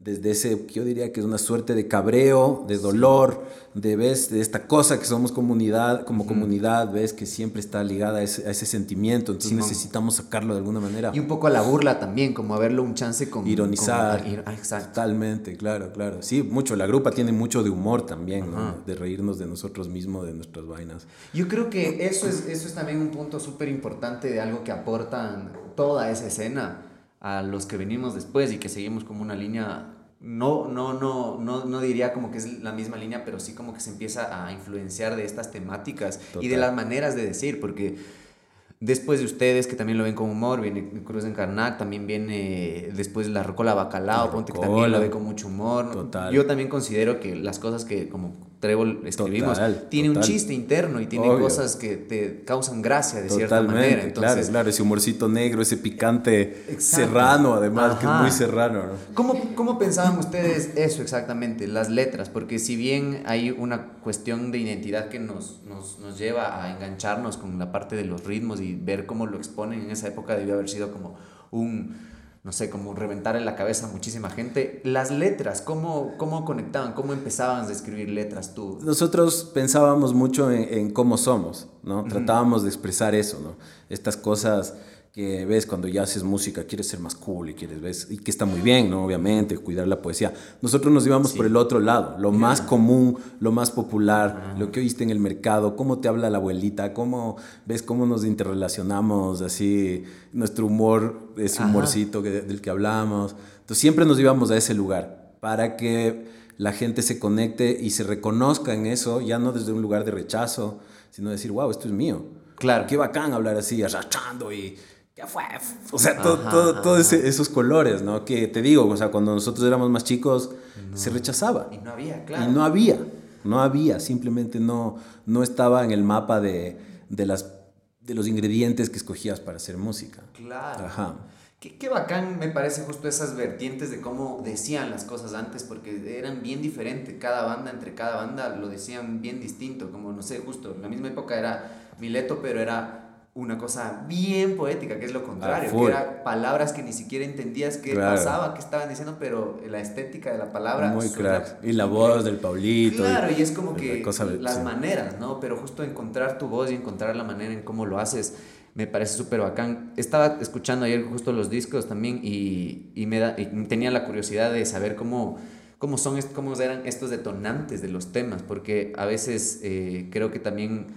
desde ese, yo diría que es una suerte de cabreo, de dolor, de, ¿ves? de esta cosa que somos comunidad, como comunidad, ves que siempre está ligada a ese, sentimiento, entonces necesitamos sacarlo de alguna manera. Y un poco a la burla también, como a verlo un chance con... Ironizar. Ah, Totalmente, claro, claro. Sí, mucho, la grupa tiene mucho de humor también, ¿no? De reírnos de nosotros mismos, de nuestras vainas. Yo creo que eso es, eso es también un punto súper importante de algo que aportan toda esa escena a los que venimos después y que seguimos como una línea, no, no, no, no, no diría como que es la misma línea, pero sí como que se empieza a influenciar de estas temáticas y de las maneras de decir, porque Después de ustedes, que también lo ven con humor, viene Cruz en Carnac, también viene después La Rocola Bacalao, Ponte que también lo ve con mucho humor. Yo también considero que las cosas que como Trébol escribimos tiene un chiste interno y tiene cosas que te causan gracia de cierta manera. Entonces, claro, claro, ese humorcito negro, ese picante serrano, además, que es muy serrano. ¿Cómo, ¿Cómo pensaban ustedes eso exactamente, las letras? Porque si bien hay una cuestión de identidad que nos, nos, nos lleva a engancharnos con la parte de los ritmos y ver cómo lo exponen en esa época debió haber sido como un, no sé, como reventar en la cabeza a muchísima gente. Las letras, ¿cómo, cómo conectaban? ¿Cómo empezaban a escribir letras tú? Nosotros pensábamos mucho en, cómo somos, ¿no? Tratábamos de expresar eso, ¿no? Estas cosas que ves cuando ya haces música, quieres ser más cool y quieres, ves, y que está muy bien, ¿no? Obviamente, cuidar la poesía. Nosotros nos íbamos por el otro lado, lo más común, lo más popular, lo que oíste en el mercado, cómo te habla la abuelita, cómo, ves cómo nos interrelacionamos, así, nuestro humor, ese humorcito del que hablamos. Entonces siempre nos íbamos a ese lugar para que la gente se conecte y se reconozca en eso, ya no desde un lugar de rechazo, sino decir, wow, esto es mío. Claro. Qué bacán hablar así, arrachando y ¿qué fue? O sea, todos todo, esos colores, ¿no? Que te digo, o sea, cuando nosotros éramos más chicos, se rechazaba. Y no había, claro. Y no había, no había, simplemente no, no estaba en el mapa de, de, las, de los ingredientes que escogías para hacer música. Claro. Ajá. Qué, qué, bacán me parece justo esas vertientes de cómo decían las cosas antes, porque eran bien diferentes. Cada banda, entre cada banda, lo decían bien distinto. Como, no sé, justo en la misma época era Mileto, pero era una cosa bien poética, que es lo contrario, que eran palabras que ni siquiera entendías qué pasaba, qué estaban diciendo, pero la estética de la palabra... Muy claro. Y la voz del Paulito. Claro, y, es como que las maneras, ¿no? Pero justo encontrar tu voz y encontrar la manera en cómo lo haces, me parece súper bacán. Estaba escuchando ayer justo los discos también y, y me da, y tenía la curiosidad de saber cómo cómo son cómo eran estos detonantes de los temas, porque a veces eh, creo que también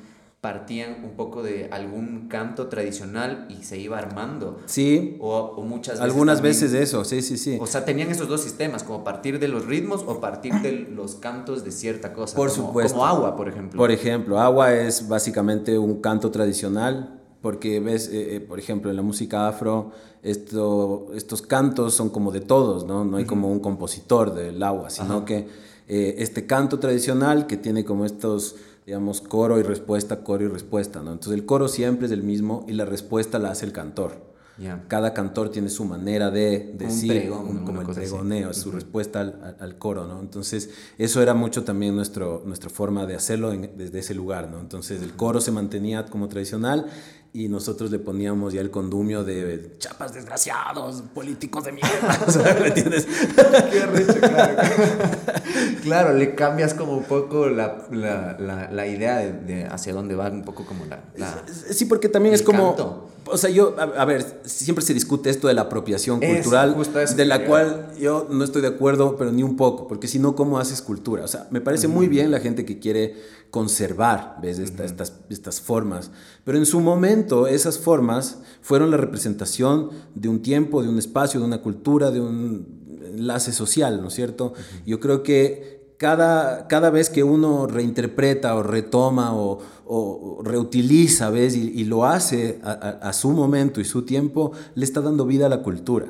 partían un poco de algún canto tradicional y se iba armando. Sí. O, o muchas veces. Algunas veces eso, sí, sí, sí. O sea, tenían esos dos sistemas, como partir de los ritmos o partir de los cantos de cierta cosa. Por supuesto. Como agua, por ejemplo. Por ejemplo, agua es básicamente un canto tradicional. Porque ves, eh, eh, por ejemplo, en la música afro, esto, estos cantos son como de todos, ¿no? No hay como un compositor del agua, sino que eh, este canto tradicional que tiene como estos digamos, coro y respuesta, coro y respuesta, ¿no? Entonces el coro siempre es el mismo y la respuesta la hace el cantor. Cada cantor tiene su manera de decir, como el pregoneo, su respuesta al, al, coro, ¿no? Entonces, eso era mucho también nuestro, nuestra forma de hacerlo desde ese lugar, ¿no? Entonces, el coro se mantenía como tradicional y nosotros le poníamos ya el condumio de chapas desgraciados, políticos de mierda, ¿me entiendes? Qué recho, claro. claro, le cambias como un poco la, la, la, la idea de, de, hacia dónde va, un poco como la... sí, porque también es como... O sea, yo, a, ver, siempre se discute esto de la apropiación cultural, de la cual yo no estoy de acuerdo, pero ni un poco, porque si no, ¿cómo haces cultura? O sea, me parece muy bien la gente que quiere conservar, ¿ves? estas, estas formas, pero en su momento esas formas fueron la representación de un tiempo, de un espacio, de una cultura, de un enlace social, ¿no es cierto? Yo creo que cada, cada vez que uno reinterpreta o retoma o, o reutiliza, ¿ves? Y, y lo hace a, a, su momento y su tiempo, le está dando vida a la cultura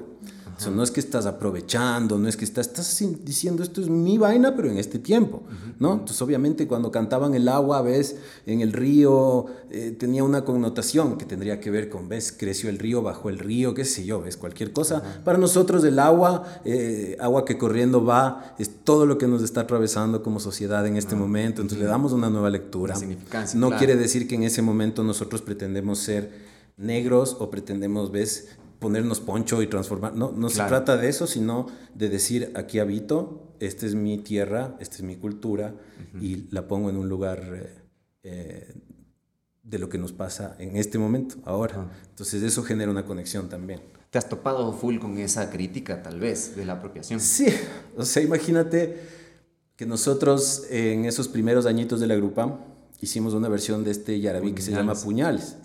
no es que estás aprovechando, no es que estás, estás diciendo esto es mi vaina, pero en este tiempo, ¿no? Entonces, obviamente, cuando cantaban el agua, ves, en el río, eh, tenía una connotación que tendría que ver con, ves, creció el río, bajo el río, qué sé yo, ves, cualquier cosa. Para nosotros, el agua, eh, agua que corriendo va, es todo lo que nos está atravesando como sociedad en este momento. Entonces, le damos una nueva lectura. no quiere decir que en ese momento nosotros pretendemos ser negros o pretendemos, ves, ponernos poncho y transformar. No, no se trata de eso, sino de decir, aquí habito, esta es mi tierra, esta es mi cultura, y la pongo en un lugar eh, eh, de lo que nos pasa en este momento, ahora. Entonces eso genera una conexión también. ¿Te has topado full con esa crítica, tal vez, de la apropiación? Sí, o sea, imagínate que nosotros en esos primeros añitos de la grupa, hicimos una versión de este yarabí que se llama Puñales.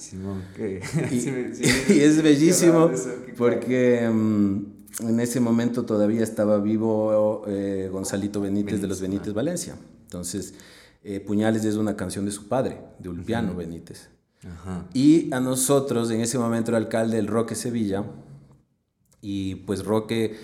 y, es bellísimo porque en ese momento todavía estaba vivo eh, Gonzalito Benítez, de los Benítez Valencia. Entonces, eh, Puñales es una canción de su padre, de Ulpiano Benítez. Y a nosotros, en ese momento era alcalde del Roque Sevilla, y pues Roque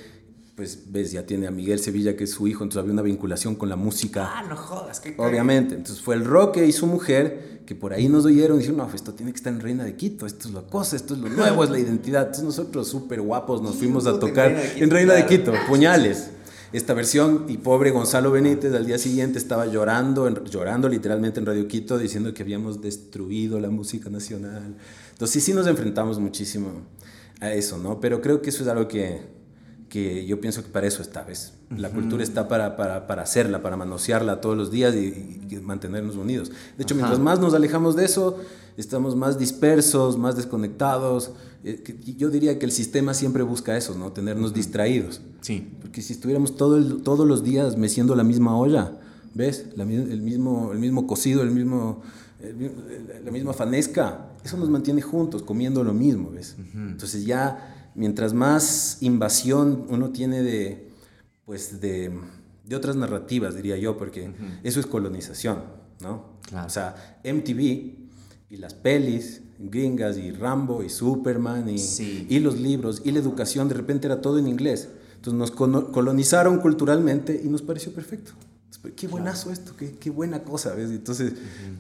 pues ves, ya tiene a Miguel Sevilla, que es su hijo, entonces había una vinculación con la música. Ah, no jodas, qué Obviamente, entonces fue el Roque y su mujer, que por ahí nos oyeron y dijeron, no, esto tiene que estar en Reina de Quito, esto es la cosa, esto es lo nuevo, es la identidad. Entonces nosotros súper guapos nos fuimos a tocar en Reina de Quito, puñales. Esta versión, y pobre Gonzalo Benítez al día siguiente estaba llorando, llorando literalmente en Radio Quito, diciendo que habíamos destruido la música nacional. Entonces sí, sí nos enfrentamos muchísimo a eso, ¿no? Pero creo que eso es algo que, que yo pienso que para eso está, ¿ves? La cultura está para, para, para, hacerla, para manosearla todos los días y, mantenernos unidos. De hecho, mientras más nos alejamos de eso, estamos más dispersos, más desconectados. Eh, yo diría que el sistema siempre busca eso, ¿no? Tenernos distraídos. Sí. Porque si estuviéramos todo todos los días meciendo la misma olla, ¿ves? el, mismo, el mismo cocido, el mismo, la misma fanesca, eso nos mantiene juntos, comiendo lo mismo, ¿ves? Entonces ya mientras más invasión uno tiene de, pues de, de otras narrativas, diría yo, porque eso es colonización, ¿no? O sea, MTV y las pelis gringas y Rambo y Superman y, y los libros y la educación, de repente era todo en inglés. Entonces nos colonizaron culturalmente y nos pareció perfecto. Qué buenazo esto, qué, qué, buena cosa, ¿ves? Entonces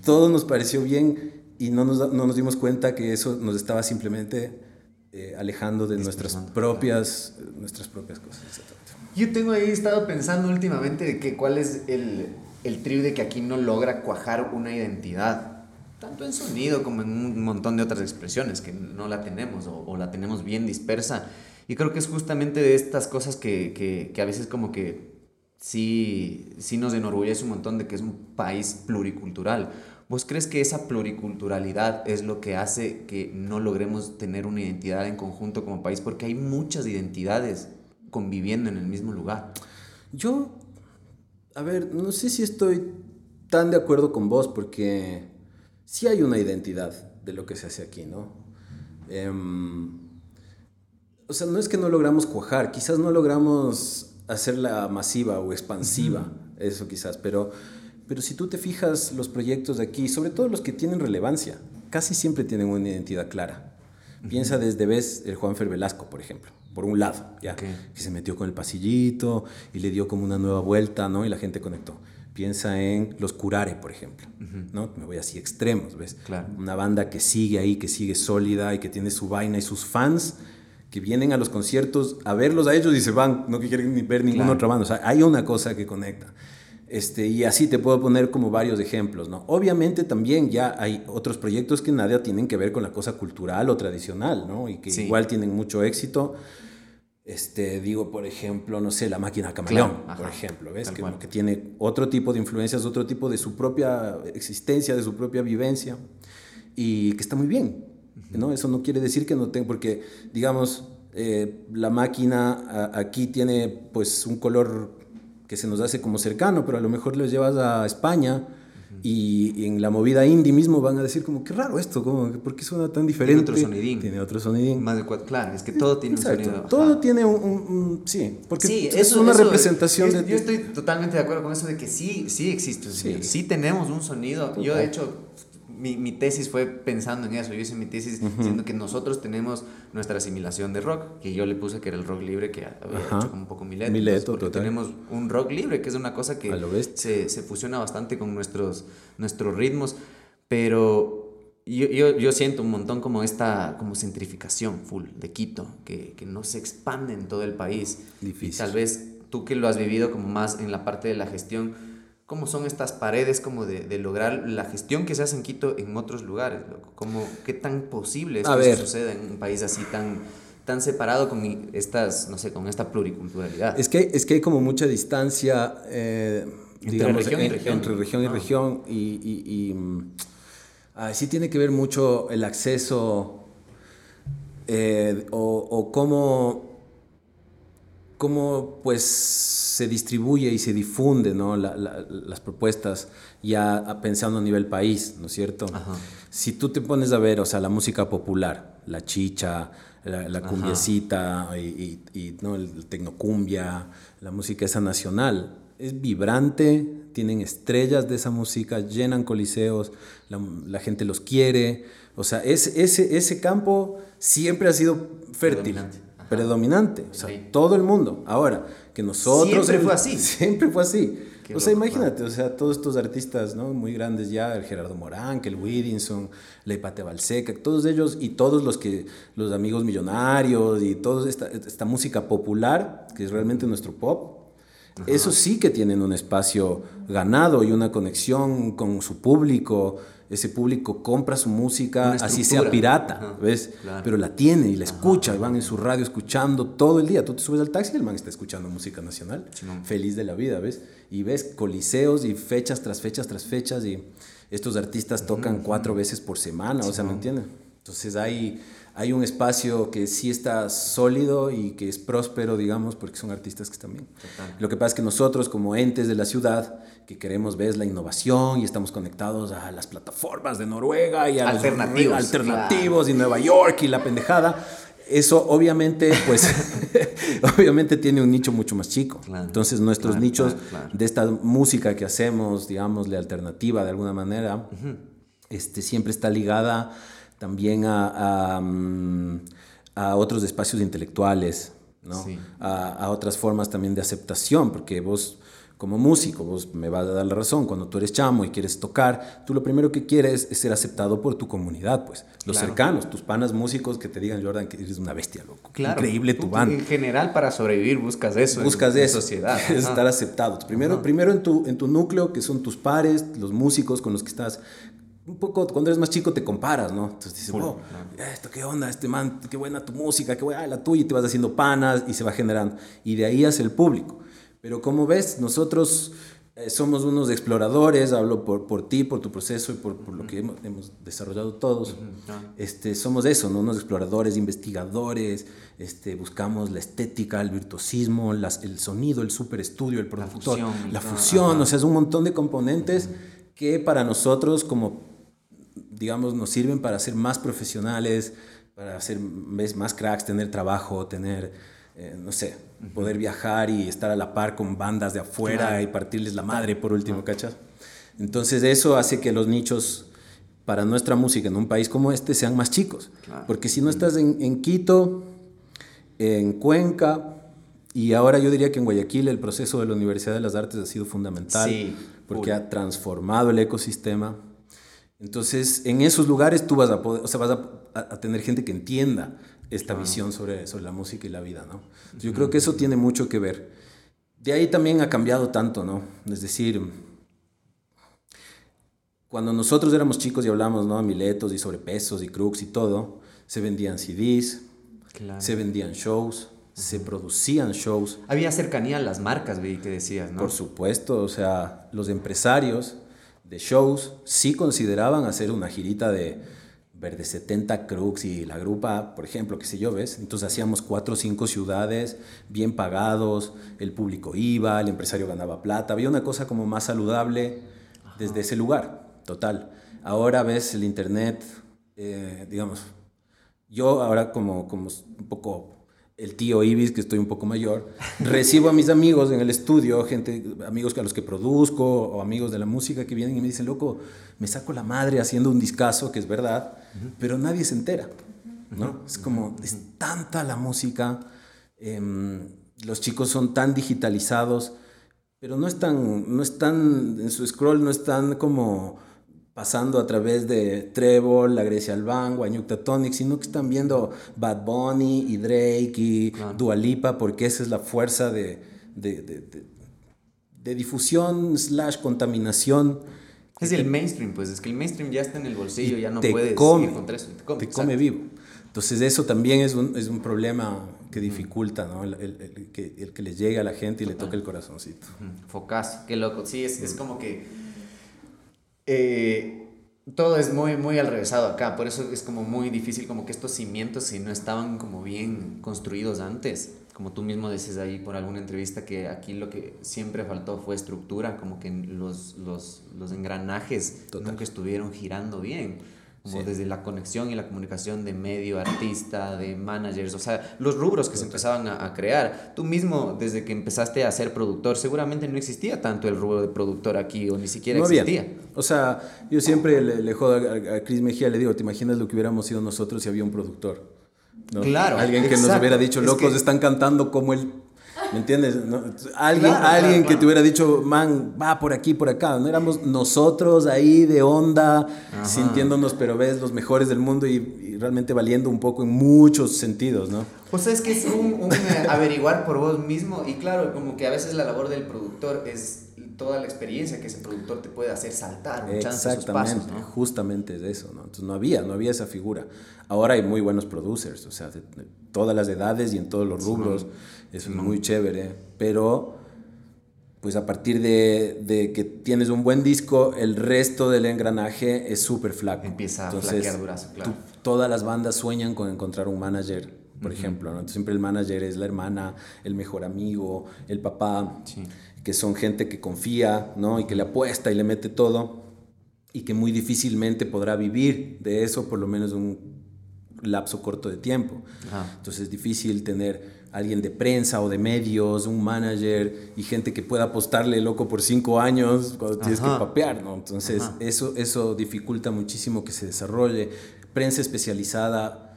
todo nos pareció bien y no nos, no nos dimos cuenta que eso nos estaba simplemente eh, alejando de nuestras propias, nuestras propias cosas. Yo tengo ahí estado pensando últimamente de que cuál es el, el trío de que aquí no logra cuajar una identidad, tanto en sonido como en un montón de otras expresiones que no la tenemos o, o la tenemos bien dispersa. Y creo que es justamente de estas cosas que, que, que a veces como que sí, sí nos enorgullece un montón de que es un país pluricultural ¿Vos crees que esa pluriculturalidad es lo que hace que no logremos tener una identidad en conjunto como país? Porque hay muchas identidades conviviendo en el mismo lugar. Yo, a ver, no sé si estoy tan de acuerdo con vos porque sí hay una identidad de lo que se hace aquí, ¿no? Em, o sea, no es que no logramos cuajar, quizás no logramos hacerla masiva o expansiva, eso quizás, pero pero si tú te fijas los proyectos de aquí, sobre todo los que tienen relevancia, casi siempre tienen una identidad clara. Piensa desde ves el Juan Fer Velasco, por ejemplo, por un lado, ya, que se metió con el pasillito y le dio como una nueva vuelta, ¿no? Y la gente conectó. Piensa en los Curare, por ejemplo, ¿no? Me voy así extremos, ¿ves? Una banda que sigue ahí, que sigue sólida y que tiene su vaina y sus fans que vienen a los conciertos a verlos a ellos y se van, no quieren ni ver ninguna otra banda. O sea, hay una cosa que conecta. Este, y así te puedo poner como varios ejemplos, ¿no? Obviamente también ya hay otros proyectos que nada tienen que ver con la cosa cultural o tradicional, ¿no? Y que igual tienen mucho éxito. Este, digo, por ejemplo, no sé, la máquina camaleón, por ejemplo, ¿ves? Que, que, tiene otro tipo de influencias, otro tipo de su propia existencia, de su propia vivencia, y que está muy bien, ¿no? Eso no quiere decir que no tenga, porque, digamos, eh, la máquina aquí tiene pues un color que se nos hace como cercano, pero a lo mejor los llevas a España y, en la movida indie mismo van a decir como, qué raro esto, como, ¿por qué suena tan diferente? Tiene otro sonidín. Tiene otro sonidín. Más de cuatro, claro, es que todo tiene un sonido. Todo tiene un, sí, porque es una representación yo, de... Yo estoy totalmente de acuerdo con eso de que sí, sí existe, sí, sí tenemos un sonido. Yo de hecho mi, mi, tesis fue pensando en eso. Yo hice mi tesis diciendo que nosotros tenemos nuestra asimilación de rock, que yo le puse que era el rock libre, que había hecho como un poco Mileto. Mileto, total. Tenemos un rock libre, que es una cosa que se, se, fusiona bastante con nuestros, nuestros ritmos, pero yo, yo, yo, siento un montón como esta como centrificación full de Quito, que, que no se expande en todo el país. Difícil. tal vez tú que lo has vivido como más en la parte de la gestión, cómo son estas paredes como de, de, lograr la gestión que se hace en Quito en otros lugares, ¿Cómo, ¿Qué tan posible es que suceda en un país así tan, tan separado con estas, no sé, con esta pluriculturalidad. Es que, es que hay como mucha distancia, eh, entre región y región. Entre región y ah. región, y, y, y mm, sí tiene que ver mucho el acceso eh, o, o cómo cómo pues se distribuye y se difunde ¿no? las propuestas ya pensando a nivel país, ¿no es cierto? Si tú te pones a ver, o sea, la música popular, la chicha, la, cumbiecita y, y, ¿no? el tecnocumbia, la música esa nacional, es vibrante, tienen estrellas de esa música, llenan coliseos, la, gente los quiere, o sea, ese, ese campo siempre ha sido fértil predominante. O sea, todo el mundo. Ahora, que nosotros... Siempre fue así. Siempre fue así. o sea, imagínate, o sea, todos estos artistas, ¿no? Muy grandes ya, el Gerardo Morán, que el Widinson, la Ipate Balseca, todos ellos y todos los que, los amigos millonarios y toda esta, esta música popular, que es realmente nuestro pop, eso sí que tienen un espacio ganado y una conexión con su público, ese público compra su música, así sea pirata, ¿ves? Pero la tiene y la escucha, y van en su radio escuchando todo el día. Tú te subes al taxi y el man está escuchando música nacional, feliz de la vida, ¿ves? Y ves coliseos y fechas tras fechas tras fechas y estos artistas tocan cuatro veces por semana, o sea, ¿me entiendes? Entonces hay hay un espacio que sí está sólido y que es próspero, digamos, porque son artistas que están bien. Lo que pasa es que nosotros, como entes de la ciudad, que queremos ver la innovación y estamos conectados a las plataformas de Noruega y a alternativos, los alternativos y Nueva York y la pendejada, eso obviamente, pues, obviamente tiene un nicho mucho más chico. Entonces nuestros nichos de esta música que hacemos, digamos, la alternativa de alguna manera, este, siempre está ligada también a, mm, a, otros espacios intelectuales, ¿no? A, a, otras formas también de aceptación, porque vos como músico, vos me vas a dar la razón, cuando tú eres chamo y quieres tocar, tú lo primero que quieres es ser aceptado por tu comunidad, pues, los cercanos, tus panas músicos que te digan, Jordan, que eres una bestia, loco. Claro. Increíble tu banda. En general, para sobrevivir buscas eso. Buscas en, eso. sociedad. Es estar aceptado. Primero, primero en, tu, en tu núcleo, que son tus pares, los músicos con los que estás un poco cuando eres más chico te comparas, ¿no? Entonces dices, wow, esto qué onda, este man, qué buena tu música, qué buena la tuya, y te vas haciendo panas y se va generando. Y de ahí hace el público. Pero como ves, nosotros eh, somos unos exploradores, hablo por, por ti, por tu proceso y por, por lo que hemos, hemos, desarrollado todos. este, somos eso, ¿no? Unos exploradores, investigadores, este, buscamos la estética, el virtuosismo, las, el sonido, el super estudio, el productor, la fusión, la fusión o sea, es un montón de componentes que para nosotros como digamos, nos sirven para ser más profesionales, para ser más cracks, tener trabajo, tener, eh, no sé, poder viajar y estar a la par con bandas de afuera y partirles la madre por último, ¿cachas? Entonces eso hace que los nichos para nuestra música en un país como este sean más chicos. Porque si no estás en, en, Quito, en Cuenca, y ahora yo diría que en Guayaquil el proceso de la Universidad de las Artes ha sido fundamental, porque ha transformado el ecosistema entonces, en esos lugares tú vas a poder, o sea, vas a, tener gente que entienda esta visión sobre, sobre la música y la vida, ¿no? yo creo que eso tiene mucho que ver. De ahí también ha cambiado tanto, ¿no? Es decir, cuando nosotros éramos chicos y hablábamos, ¿no? Miletos y sobrepesos y crux y todo, se vendían CDs, se vendían shows, se producían shows. Había cercanía a las marcas, vi que decías, ¿no? Por supuesto, o sea, los empresarios de shows, sí consideraban hacer una girita de Verde 70 Crux y la grupa, por ejemplo, qué sé yo, ¿ves? Entonces hacíamos cuatro o cinco ciudades, bien pagados, el público iba, el empresario ganaba plata, había una cosa como más saludable desde ese lugar, total. Ahora ves el internet, eh, digamos, yo ahora como, como un poco el tío Ibis, que estoy un poco mayor, recibo a mis amigos en el estudio, gente, amigos a los que produzco o amigos de la música que vienen y me dicen, loco, me saco la madre haciendo un discazo, que es verdad, pero nadie se entera, ¿no? Es como, es tanta la música, em, los chicos son tan digitalizados, pero no están, no están, en su scroll no están como pasando a través de Trevor, La Grecia Albán, Guanyucta Tonic, sino que están viendo Bad Bunny y Drake y Dualipa, porque esa es la fuerza de, de, difusión slash contaminación. Es el mainstream, pues es que el mainstream ya está en el bolsillo, ya no puedes come, ir contra eso. Te come, vivo. Entonces eso también es un, es un problema que dificulta, ¿no? El, el, que, el, que, le llegue a la gente y le toque el corazoncito. Focas, qué loco. Sí, es, es como que... Eh, todo es muy, muy al revésado acá, por eso es como muy difícil, como que estos cimientos si no estaban como bien construidos antes, como tú mismo dices ahí por alguna entrevista que aquí lo que siempre faltó fue estructura, como que los, los, los engranajes nunca estuvieron girando bien como desde la conexión y la comunicación de medio, artista, de managers, o sea, los rubros que se empezaban a, crear. Tú mismo, desde que empezaste a ser productor, seguramente no existía tanto el rubro de productor aquí, o ni siquiera existía. O sea, yo siempre le, le jodo a, a Chris Mejía, le digo, ¿te imaginas lo que hubiéramos sido nosotros si había un productor? Claro. Alguien que nos hubiera dicho, locos, están cantando como el ¿Me entiendes? Alguien, alguien que te hubiera dicho, man, va por aquí, por acá. No éramos nosotros ahí de onda, sintiéndonos, pero ves, los mejores del mundo y, realmente valiendo un poco en muchos sentidos, ¿no? Pues es que es un, eh, averiguar por vos mismo y claro, como que a veces la labor del productor es toda la experiencia que ese productor te puede hacer saltar un Exactamente, pasos, ¿no? justamente es eso, ¿no? Entonces no había, no había esa figura. Ahora hay muy buenos producers, o sea, de, todas las edades y en todos los rubros. Eso es muy chévere, pero pues a partir de, de, que tienes un buen disco, el resto del engranaje es súper flaco. Empieza a flaquear durazo, claro. todas las bandas sueñan con encontrar un manager, por ejemplo. ¿no? siempre el manager es la hermana, el mejor amigo, el papá, que son gente que confía ¿no? y que le apuesta y le mete todo y que muy difícilmente podrá vivir de eso por lo menos un lapso corto de tiempo. Entonces es difícil tener alguien de prensa o de medios, un manager y gente que pueda apostarle loco por cinco años cuando tienes que papear, ¿no? Entonces eso, eso dificulta muchísimo que se desarrolle. Prensa especializada,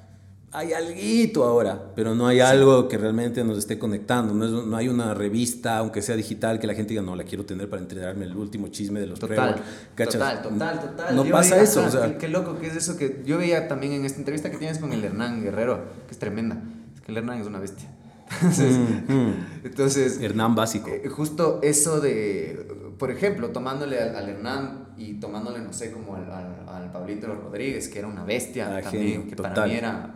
hay algo ahora, pero no hay algo que realmente nos esté conectando. No, no, hay una revista, aunque sea digital, que la gente diga, no, la quiero tener para entregarme el último chisme de los total, Total, total, total. No pasa eso. o sea, qué, loco que es eso que yo veía también en esta entrevista que tienes con el Hernán Guerrero, que es tremenda. Es que el Hernán es una bestia. Mm, mm. Entonces, Hernán básico. Eh, justo eso de, por ejemplo, tomándole al, Hernán y tomándole, no sé, como al, al, Pablito Rodríguez, que era una bestia ah, también, que para mí era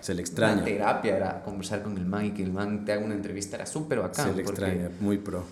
Se le extraña. una terapia, era conversar con el man y que el man te haga una entrevista, era súper bacán. Se le extraña, muy pro.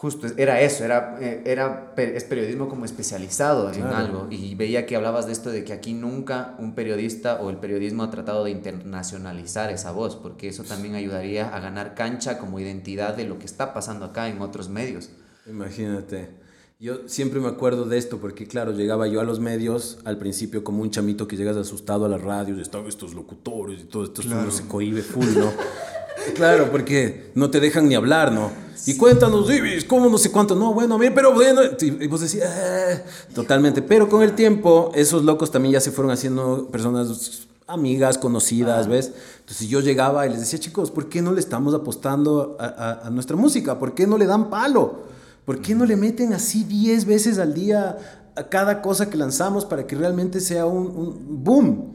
Justo, era eso, era, eh, era, es periodismo como especializado en algo. Y veía que hablabas de esto, de que aquí nunca un periodista o el periodismo ha tratado de internacionalizar esa voz, porque eso también ayudaría a ganar cancha como identidad de lo que está pasando acá en otros medios. Imagínate. Yo siempre me acuerdo de esto, porque claro, llegaba yo a los medios al principio como un chamito que llegas asustado a la radio, y estaban estos locutores y todo esto, claro. se cohibe full, ¿no? Claro, porque no te dejan ni hablar, ¿no? Y cuéntanos, ¿cómo no sé cuánto? No, bueno, mira, pero bueno. Y vos decías, eh, totalmente. Pero con el tiempo, esos locos también ya se fueron haciendo personas amigas, conocidas, ¿ves? Entonces yo llegaba y les decía, chicos, ¿por qué no le estamos apostando a, nuestra música? ¿Por qué no le dan palo? ¿Por qué no le meten así 10 veces al día a cada cosa que lanzamos para que realmente sea un, un boom?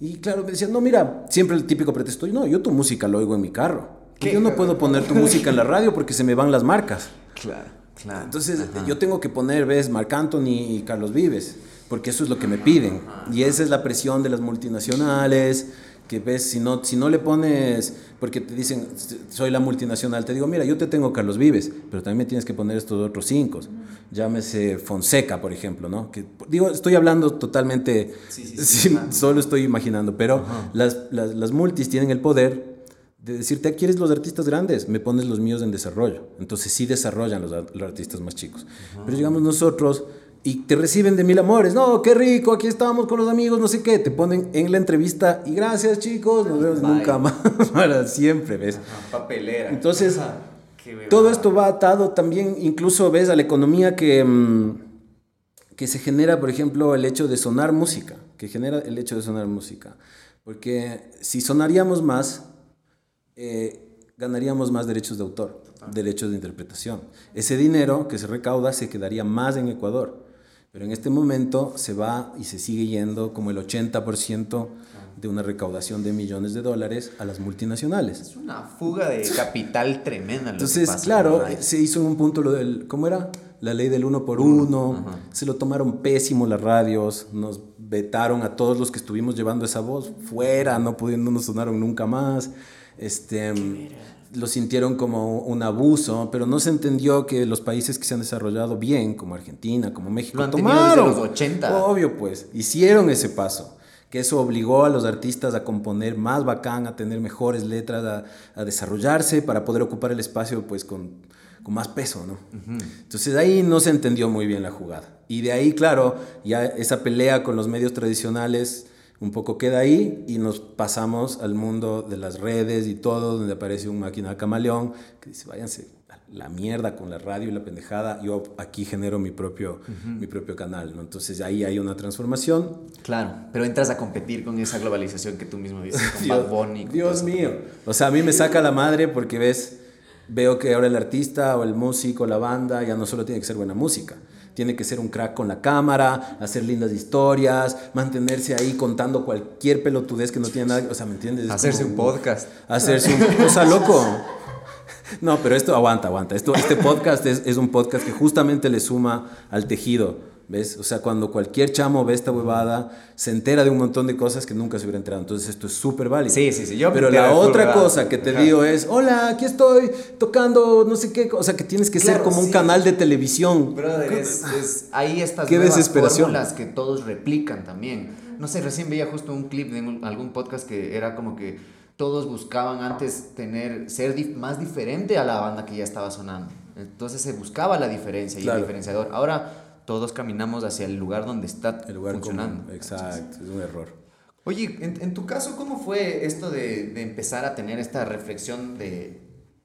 Y claro, me decían, no, mira, siempre el típico pretexto, no, yo tu música lo oigo en mi carro. Yo no puedo poner tu música en la radio porque se me van las marcas. Claro, claro. Entonces, yo tengo que poner, ves, Marc Anthony y Carlos Vives, porque eso es lo que me piden. Y esa es la presión de las multinacionales, que ves, si no, si no le pones, porque te dicen, soy la multinacional, te digo, mira, yo te tengo Carlos Vives, pero también me tienes que poner estos otros cinco. Llámese Fonseca, por ejemplo, ¿no? Que, digo, estoy hablando totalmente, solo estoy imaginando, pero las, las, las, multis tienen el poder de decirte, ¿quieres los artistas grandes? Me pones los míos en desarrollo. Entonces sí desarrollan los, los artistas más chicos. Pero digamos nosotros y te reciben de mil amores. No, qué rico, aquí estamos con los amigos, no sé qué. Te ponen en la entrevista y gracias chicos, nos vemos nunca más, para siempre, ¿ves? papelera. Entonces, todo esto va atado también, incluso ves a la economía que, mm, que se genera, por ejemplo, el hecho de sonar música, que genera el hecho de sonar música. Porque si sonaríamos más, eh, ganaríamos más derechos de autor, derechos de interpretación. Ese dinero que se recauda se quedaría más en Ecuador Pero en este momento se va y se sigue yendo como el 80% de una recaudación de millones de dólares a las multinacionales. Es una fuga de capital tremenda. Entonces, claro, se hizo un punto lo del, ¿cómo era? La ley del uno por uno, se lo tomaron pésimo las radios, nos vetaron a todos los que estuvimos llevando esa voz fuera, no pudiendo, no sonaron nunca más. Este, lo sintieron como un abuso, pero no se entendió que los países que se han desarrollado bien, como Argentina, como México, lo tomaron. Desde los 80. Obvio, pues, hicieron ese paso. Que eso obligó a los artistas a componer más bacán, a tener mejores letras, a, a desarrollarse para poder ocupar el espacio, pues, con, con más peso, ¿no? Entonces ahí no se entendió muy bien la jugada. Y de ahí, claro, ya esa pelea con los medios tradicionales un poco queda ahí y nos pasamos al mundo de las redes y todo, donde aparece un máquina camaleón que dice, váyanse a la mierda con la radio y la pendejada, yo aquí genero mi propio, mi propio canal, ¿no? Entonces ahí hay una transformación. Claro, pero entras a competir con esa globalización que tú mismo dices, con Bad Bunny. Dios mío, o sea, a mí me saca la madre porque ves, veo que ahora el artista o el músico, la banda, ya no solo tiene que ser buena música, tiene que ser un crack con la cámara, hacer lindas historias, mantenerse ahí contando cualquier pelotudez que no tiene nada, o sea, ¿me entiendes? hacerse un podcast. Hacerse un cosa loco. No, pero esto aguanta, aguanta. Esto, este podcast es, es un podcast que justamente le suma al tejido ¿Ves? O sea, cuando cualquier chamo ve esta huevada, se entera de un montón de cosas que nunca se hubiera enterado. Entonces, esto es súper válido. Sí, sí, sí. Pero la otra cosa que te digo es: Hola, aquí estoy tocando no sé qué. O sea, que tienes que ser como un canal de televisión. Brother, es, ahí estas qué nuevas fórmulas que todos replican también. No sé, recién veía justo un clip de algún podcast que era como que todos buscaban antes tener, ser más diferente a la banda que ya estaba sonando. Entonces se buscaba la diferencia y el diferenciador. Ahora todos caminamos hacia el lugar donde está el lugar funcionando. Exacto, es un error. Oye, en, tu caso, ¿cómo fue esto de, de empezar a tener esta reflexión de,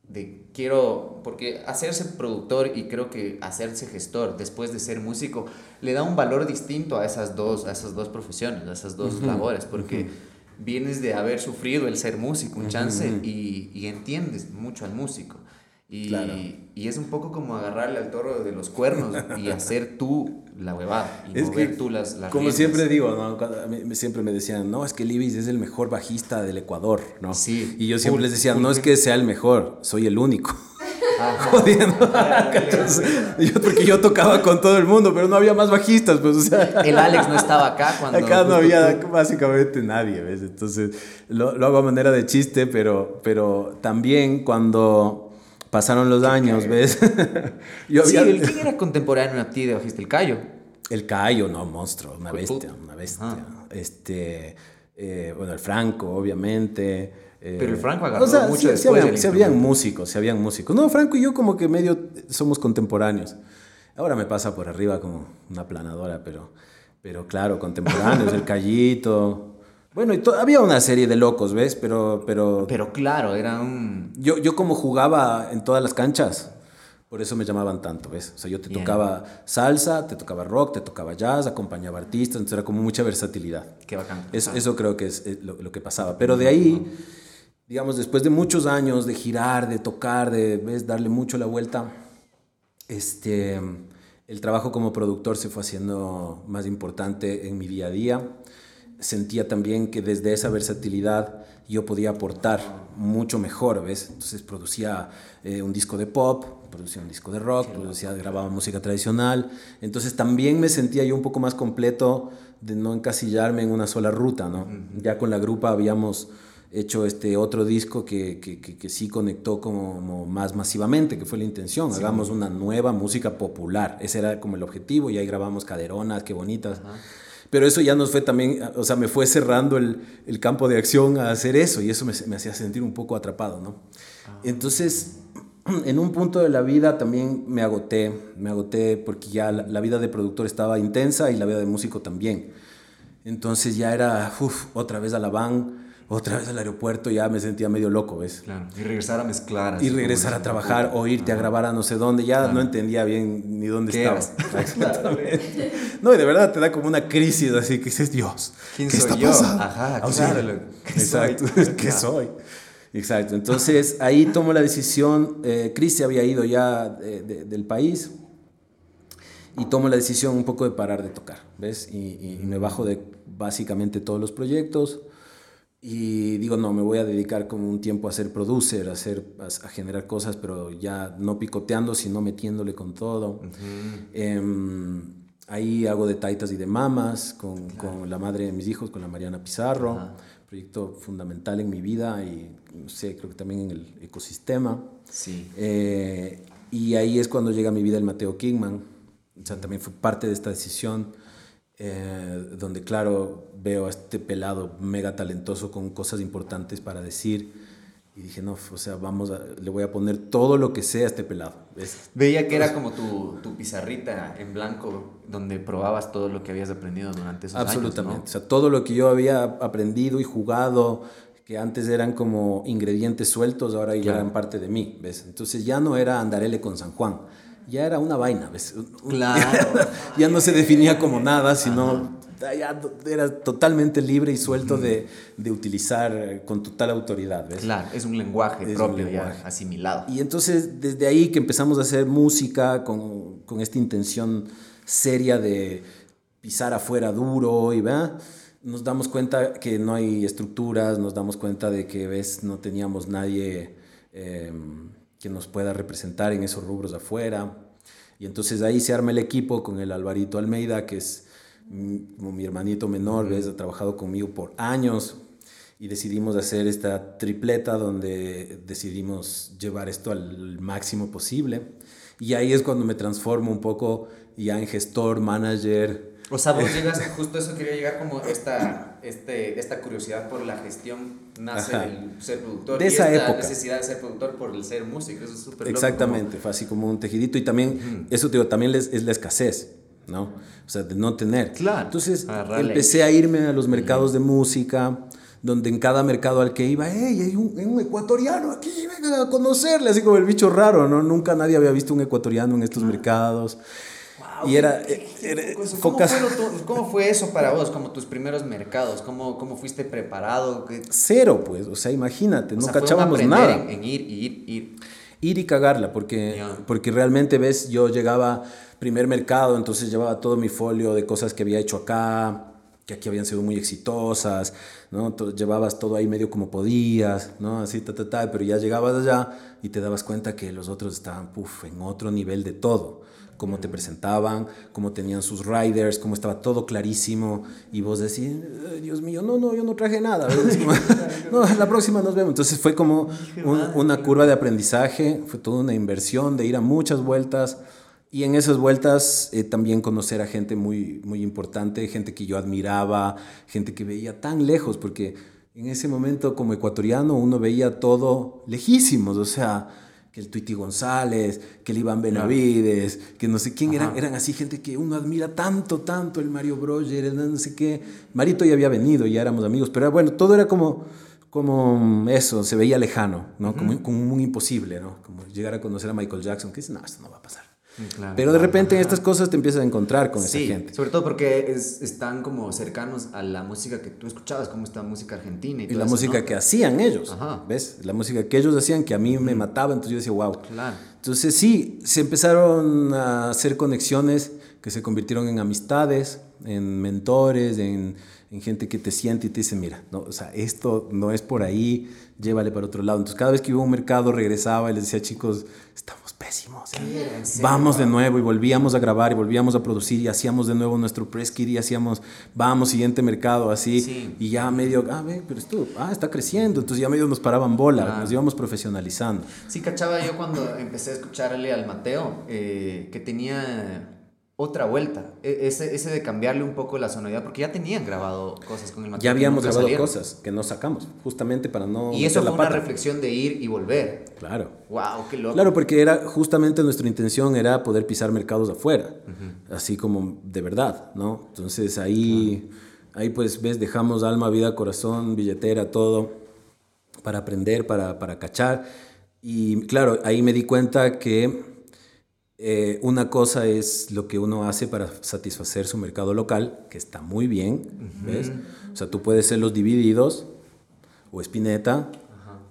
de, quiero, porque hacerse productor y creo que hacerse gestor después de ser músico le da un valor distinto a esas dos, a esas dos profesiones, a esas dos labores, porque vienes de haber sufrido el ser músico, un chance, y, y entiendes mucho al músico. Y, y, es un poco como agarrarle al toro de los cuernos y hacer tú la huevada y mover tú las, las Como siempre digo, ¿no? siempre me decían, no, es que Libis es el mejor bajista del Ecuador, ¿no? Sí. Y yo siempre les decía, no es que sea el mejor, soy el único. Jodiendo. porque yo tocaba con todo el mundo, pero no había más bajistas, pues, o sea. El Alex no estaba acá cuando. Acá no había básicamente nadie, ¿ves? Entonces, lo, lo hago a manera de chiste, pero, pero también cuando Pasaron los años, ¿ves? Yo sí, ¿quién era contemporáneo a ti de Bajista? ¿El Cayo? El Cayo, no, monstruo, una bestia, una bestia. Este, eh, bueno, el Franco, obviamente. Eh, Pero el Franco agarró mucho después habían, se habían músicos, se habían músicos. No, Franco y yo como que medio somos contemporáneos. Ahora me pasa por arriba como una planadora, pero, pero claro, contemporáneos, el Callito, bueno, y había una serie de locos, ¿ves? Pero, pero... Pero claro, era un... Yo, yo como jugaba en todas las canchas, por eso me llamaban tanto, ¿ves? O sea, yo te tocaba salsa, te tocaba rock, te tocaba jazz, acompañaba artistas, entonces era como mucha versatilidad. Qué bacán. Eso, eso creo que es lo, lo, que pasaba. Pero de ahí, digamos, después de muchos años de girar, de tocar, de ¿ves? darle mucho la vuelta, este, el trabajo como productor se fue haciendo más importante en mi día a día sentía también que desde esa versatilidad yo podía aportar mucho mejor, ¿ves? Entonces producía eh, un disco de pop, producía un disco de rock, producía, grababa música tradicional. Entonces también me sentía yo un poco más completo de no encasillarme en una sola ruta, ¿no? Ya con la grupa habíamos hecho este otro disco que, que, que, sí conectó como, más masivamente, que fue la intención, hagamos una nueva música popular, ese era como el objetivo, y ahí grabamos caderonas, qué bonitas. Pero eso ya nos fue también, o sea, me fue cerrando el, el campo de acción a hacer eso y eso me, me hacía sentir un poco atrapado, ¿no? Ah. Entonces, en un punto de la vida también me agoté, me agoté porque ya la, la, vida de productor estaba intensa y la vida de músico también. Entonces ya era, uff, otra vez a la van, otra vez al aeropuerto ya me sentía medio loco, ¿ves? Claro, y regresar a mezclar. Y regresar a trabajar o irte a grabar a no sé dónde, ya no entendía bien ni dónde estaba. Exactamente. no, y de verdad te da como una crisis así que dices, Dios, ¿quién ¿qué está pasando? Ajá, claro. Exacto, ¿qué soy? Exacto, entonces ahí tomo la decisión, eh, Chris se había ido ya de, de, del país y tomo la decisión un poco de parar de tocar, ¿ves? Y, me bajo de básicamente todos los proyectos y digo, no, me voy a dedicar como un tiempo a ser producer, a, hacer, a, generar cosas, pero ya no picoteando, sino metiéndole con todo. Em, ahí hago de taitas y de mamas con, con, la madre de mis hijos, con la Mariana Pizarro, proyecto fundamental en mi vida y, no sé, creo que también en el ecosistema. Sí. Eh, y ahí es cuando llega a mi vida el Mateo Kingman, o sea, también fue parte de esta decisión, eh, donde claro, veo a este pelado mega talentoso con cosas importantes para decir. Y dije, no, o sea, vamos a, le voy a poner todo lo que sea a este pelado. Veía que era como tu, tu, pizarrita en blanco, donde probabas todo lo que habías aprendido durante esos años. Absolutamente. O sea, todo lo que yo había aprendido y jugado, que antes eran como ingredientes sueltos, ahora ya eran parte de mí. ¿ves? Entonces ya no era andarele con San Juan ya era una vaina, ¿ves? Claro. ya no se definía como nada, sino ya era totalmente libre y suelto de, de, utilizar con total autoridad, ¿ves? Claro, es un lenguaje propio ya asimilado. Y entonces desde ahí que empezamos a hacer música con, con esta intención seria de pisar afuera duro y va nos damos cuenta que no hay estructuras, nos damos cuenta de que ves no teníamos nadie eh, que nos pueda representar en esos rubros afuera. Y entonces ahí se arma el equipo con el Alvarito Almeida, que es como mi hermanito menor, ha trabajado conmigo por años y decidimos hacer esta tripleta donde decidimos llevar esto al máximo posible. Y ahí es cuando me transformo un poco ya en gestor, manager, o sea, vos llegas, justo eso quería llegar como esta, este, esta curiosidad por la gestión nace del ser productor. De esa y esta necesidad de ser productor por el ser músico, eso es súper Exactamente, fue así como un tejidito y también, eso digo, también es la escasez, ¿no? O sea, de no tener. Claro. Entonces, empecé a irme a los mercados de música, donde en cada mercado al que iba, hey, hay un, un, ecuatoriano aquí, vengan a conocerle, así como el bicho raro, ¿no? Nunca nadie había visto un ecuatoriano en estos mercados y era... ¿Cómo, fue eso para vos, como tus primeros mercados? ¿Cómo, cómo fuiste preparado? Cero, pues, o sea, imagínate, no cachábamos nada. En, en, ir, ir, ir. Ir y cagarla, porque, porque realmente, ves, yo llegaba primer mercado, entonces llevaba todo mi folio de cosas que había hecho acá, que aquí habían sido muy exitosas, ¿no? llevabas todo ahí medio como podías, ¿no? Así, ta, ta, ta, pero ya llegabas allá y te dabas cuenta que los otros estaban, puff, en otro nivel de todo cómo te presentaban, cómo tenían sus riders, cómo estaba todo clarísimo y vos decís, Dios mío, no, no, yo no traje nada. no, la próxima nos vemos. Entonces fue como una curva de aprendizaje, fue toda una inversión de ir a muchas vueltas y en esas vueltas eh, también conocer a gente muy, muy importante, gente que yo admiraba, gente que veía tan lejos, porque en ese momento como ecuatoriano uno veía todo lejísimos, o sea, que el Tuiti González, que el Iván Benavides, que no sé quién eran, eran así gente que uno admira tanto, tanto, el Mario Broger, no sé qué. Marito ya había venido, ya éramos amigos, pero bueno, todo era como, como eso, se veía lejano, ¿no? como, como muy imposible, ¿no? Como llegar a conocer a Michael Jackson, que dice, no, esto no va a pasar. Pero de repente en estas cosas te empiezas a encontrar con esa gente. Sobre todo porque están como cercanos a la música que tú escuchabas, como esta música argentina. Y, y la música que hacían ellos. ¿Ves? La música que ellos hacían que a mí me mataba, entonces yo decía, wow. Claro. Entonces sí, se empezaron a hacer conexiones que se convirtieron en amistades, en mentores, en, en gente que te siente y te dice, mira, no, o sea, esto no es por ahí, llévale para otro lado. Entonces, cada vez que iba a un mercado, regresaba y les decía, chicos, estamos pésimos. ¿eh? Vamos de nuevo y volvíamos a grabar y volvíamos a producir y hacíamos de nuevo nuestro press kit y hacíamos, vamos, siguiente mercado, así. Y ya medio, ah, ve, pero esto, ah, está creciendo. Entonces ya medio nos paraban bola, nos íbamos profesionalizando. Sí, cachaba yo cuando empecé a escucharle al Mateo, eh, que tenía otra vuelta. E, ese, ese de cambiarle un poco la sonoridad, porque ya tenían grabado cosas con el material. Ya habíamos grabado cosas que no sacamos, justamente para no. Y eso fue una reflexión de ir y volver. Claro. ¡Wow! ¡Qué loco! Claro, porque era justamente nuestra intención era poder pisar mercados afuera, así como de verdad, ¿no? Entonces ahí, ahí pues ves, dejamos alma, vida, corazón, billetera, todo, para aprender, para, para cachar. Y claro, ahí me di cuenta que eh, una cosa es lo que uno hace para satisfacer su mercado local, que está muy bien, ¿ves? O sea, tú puedes ser los divididos o espineta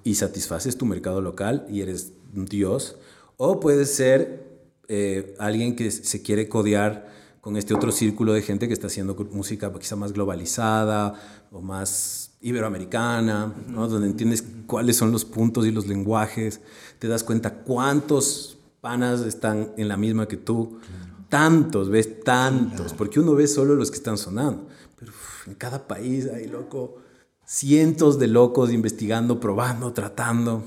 y satisfaces tu mercado local y eres un dios. O puedes ser eh, alguien que se quiere codear con este otro círculo de gente que está haciendo música quizá más globalizada o más iberoamericana, ¿no? donde entiendes cuáles son los puntos y los lenguajes, te das cuenta cuántos panas están en la misma que tú, tantos, ves tantos, porque uno ve solo los que están sonando, pero en cada país hay loco, cientos de locos investigando, probando, tratando.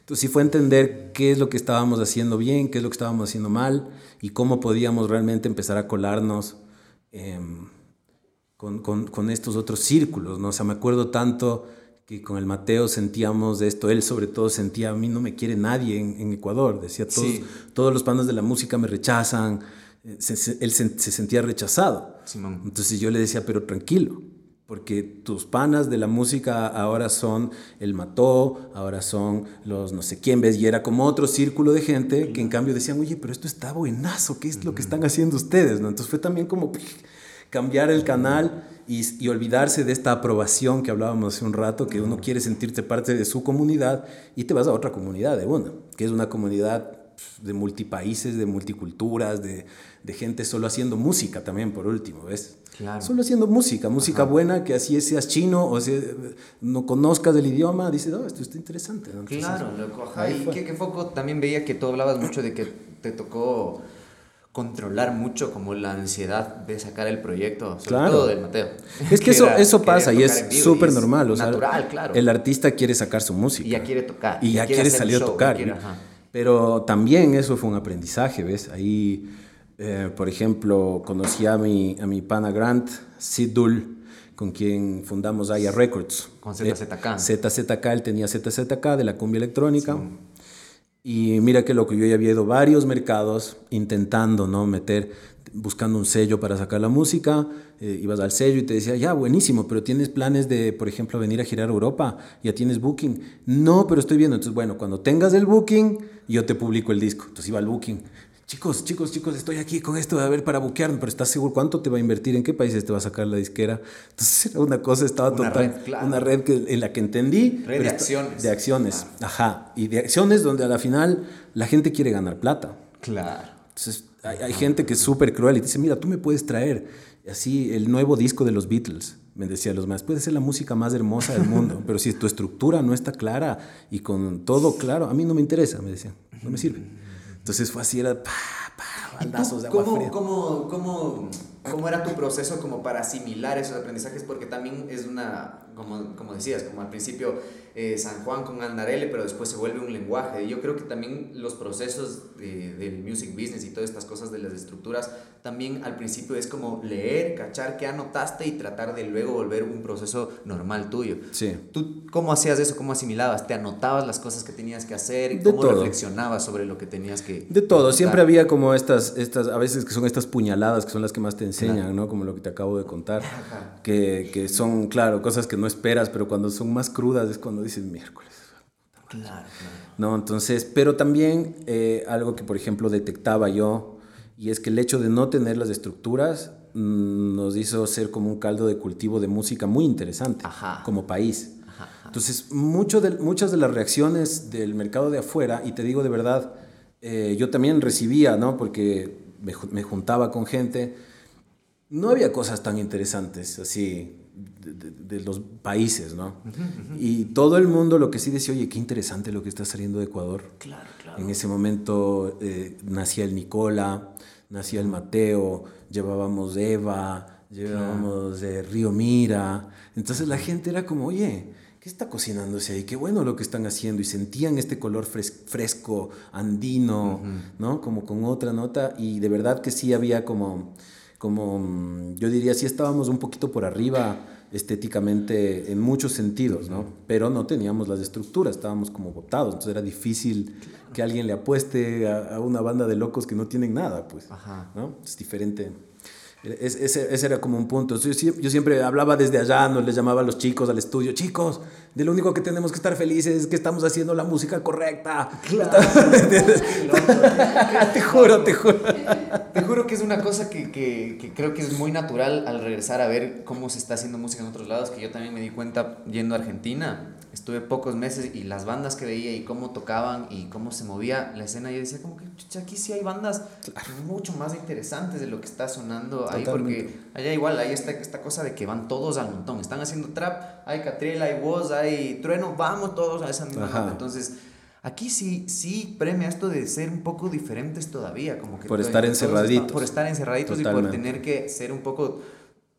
Entonces sí fue entender qué es lo que estábamos haciendo bien, qué es lo que estábamos haciendo mal y cómo podíamos realmente empezar a colarnos em, con, con, con, estos otros círculos, ¿no? O sea, me acuerdo tanto que con el Mateo sentíamos de esto, él sobre todo sentía, a mí no me quiere nadie en, en Ecuador, decía, todos, todos los panos de la música me rechazan, eh, él se, se, sentía rechazado. Entonces yo le decía, pero tranquilo, porque tus panas de la música ahora son el Mató, ahora son los no sé quién, ¿ves? Y era como otro círculo de gente que en cambio decían, oye, pero esto está buenazo, ¿qué es lo que están haciendo ustedes? ¿no? Entonces fue también como cambiar el canal y, y, olvidarse de esta aprobación que hablábamos hace un rato, que uno quiere sentirse parte de su comunidad y te vas a otra comunidad de una, que es una comunidad de multipaíses, de multiculturas, de, de gente solo haciendo música también, por último, ¿ves? Solo haciendo música, música buena, que así seas chino o si no conozcas el idioma, dices, oh, esto está interesante. claro, loco, Y que, que foco también veía que tú hablabas mucho de que te tocó controlar mucho como la ansiedad de sacar el proyecto, sobre claro. todo del Mateo. Es que, eso, eso pasa y es súper normal. O natural, claro. El artista quiere sacar su música. Y ya quiere tocar. Y ya, quiere salir a tocar. pero también eso fue un aprendizaje, ¿ves? Ahí eh, por ejemplo, conocí a mi, a mi pana Grant, Sid Dull, con quien fundamos Aya Records. Con ZZK. ZZK, él tenía ZZK de la cumbia electrónica. Y mira que lo que yo ya había ido varios mercados intentando, ¿no? Meter, buscando un sello para sacar la música. Eh, ibas al sello y te decía, ya, buenísimo, pero tienes planes de, por ejemplo, venir a girar a Europa, ya tienes booking. No, pero estoy viendo. Entonces, bueno, cuando tengas el booking, yo te publico el disco. Entonces iba al booking chicos, chicos, chicos, estoy aquí con esto, a ver, para buquearme, pero ¿estás seguro cuánto te va a invertir? ¿En qué países te va a sacar la disquera? Entonces era una cosa, estaba una total, red, una red que, en la que entendí. Red de acciones. De acciones, ajá. Y de acciones donde a la final la gente quiere ganar plata. Claro. Entonces hay, hay gente que es súper cruel y dice, mira, tú me puedes traer así el nuevo disco de los Beatles. Me decía los más, puede ser la música más hermosa del mundo, pero si tu estructura no está clara y con todo claro, a mí no me interesa, me decían, no me sirve. Entonces fue así, era pa, bandazos de agua ¿cómo, fría. ¿cómo, cómo, cómo era tu proceso como para asimilar esos aprendizajes? Porque también es una, como, como decías, como al principio eh, San Juan con Andarele, pero después se vuelve un lenguaje. Yo creo que también los procesos de, del music business y todas estas cosas de las estructuras, también al principio es como leer, cachar qué anotaste y tratar de luego volver un proceso normal tuyo. Sí. ¿Tú cómo hacías eso? ¿Cómo asimilabas? ¿Te anotabas las cosas que tenías que hacer? ¿Y ¿Cómo reflexionabas sobre lo que tenías que... De todo. Siempre había como estas, estas, a veces que son estas puñaladas que son las que más te enseñan, ¿no? Como lo que te acabo de contar. Que, que son, claro, cosas que no esperas, pero cuando son más crudas es cuando dices miércoles. Claro, No, entonces, pero también eh, algo que, por ejemplo, detectaba yo, y es que el hecho de no tener las estructuras mmm, nos hizo ser como un caldo de cultivo de música muy interesante Ajá. como país. Ajá, Entonces, mucho de, muchas de las reacciones del mercado de afuera, y te digo de verdad, eh, yo también recibía, ¿no? Porque me, me juntaba con gente, no había cosas tan interesantes así de, de, los países, ¿no? Uh -huh. Y todo el mundo lo que sí decía, oye, qué interesante lo que está saliendo de Ecuador. Claro, claro. En ese momento eh, nacía el Nicola, nacía el Mateo, llevábamos Eva, llevábamos claro. eh, Río Mira. Entonces la gente era como, oye, ¿qué está cocinándose ahí? Qué bueno lo que están haciendo. Y sentían este color fres fresco, andino, uh -huh. ¿no? Como con otra nota. Y de verdad que sí había como como yo diría, sí estábamos un poquito por arriba estéticamente en muchos sentidos, ¿no? Pero no teníamos las estructuras, estábamos como botados, entonces era difícil que alguien le apueste a, a una banda de locos que no tienen nada, pues, Ajá. ¿no? Es diferente. Es, ese, ese, era como un punto. Yo, yo, siempre hablaba desde allá, nos les llamaba a los chicos al estudio, chicos, de lo único que tenemos que estar felices es que estamos haciendo la música correcta. Claro. te juro, te juro. Te juro que es una cosa que, que, que, creo que es muy natural al regresar a ver cómo se está haciendo música en otros lados, que yo también me di cuenta yendo a Argentina. Estuve pocos meses y las bandas que veía y cómo tocaban y cómo se movía la escena, yo decía como que aquí sí hay bandas mucho más interesantes de lo que está sonando ahí, porque allá igual hay esta, esta cosa de que van todos al montón, están haciendo trap, hay Catriel, hay voz, hay trueno, vamos todos a esa misma entonces... Aquí sí, sí premia esto de ser un poco diferentes todavía, como que... Por estar encerraditos. por estar encerraditos y por tener que ser un poco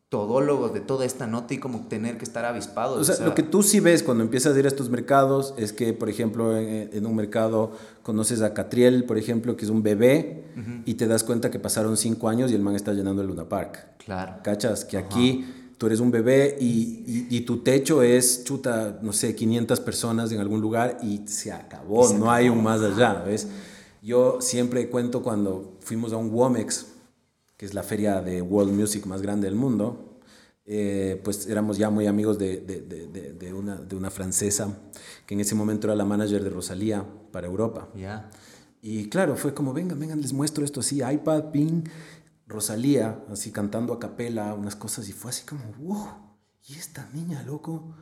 todólogos de toda esta nota y como tener que estar avispados. O sea, lo que tú sí ves cuando empiezas a ir a estos mercados es que, por ejemplo, en, un mercado conoces a Catriel, por ejemplo, que es un bebé, y te das cuenta que pasaron cinco años y el man está llenando el Luna Park. Claro. ¿Cachas? Que aquí tú eres un bebé y, y, tu techo es, chuta, no sé, 500 personas en algún lugar y se acabó, no hay un más allá, ¿ves? Yo siempre cuento cuando fuimos a un Womex, que es la feria de World Music más grande del mundo, eh, pues éramos ya muy amigos de, de, de, de, una, de una francesa, que en ese momento era la manager de Rosalía para Europa. Y claro, fue como, vengan, vengan, les muestro esto así, iPad, ping, Rosalía, así cantando a capela, unas cosas, y fue así como, wow, ¿y esta niña, loco?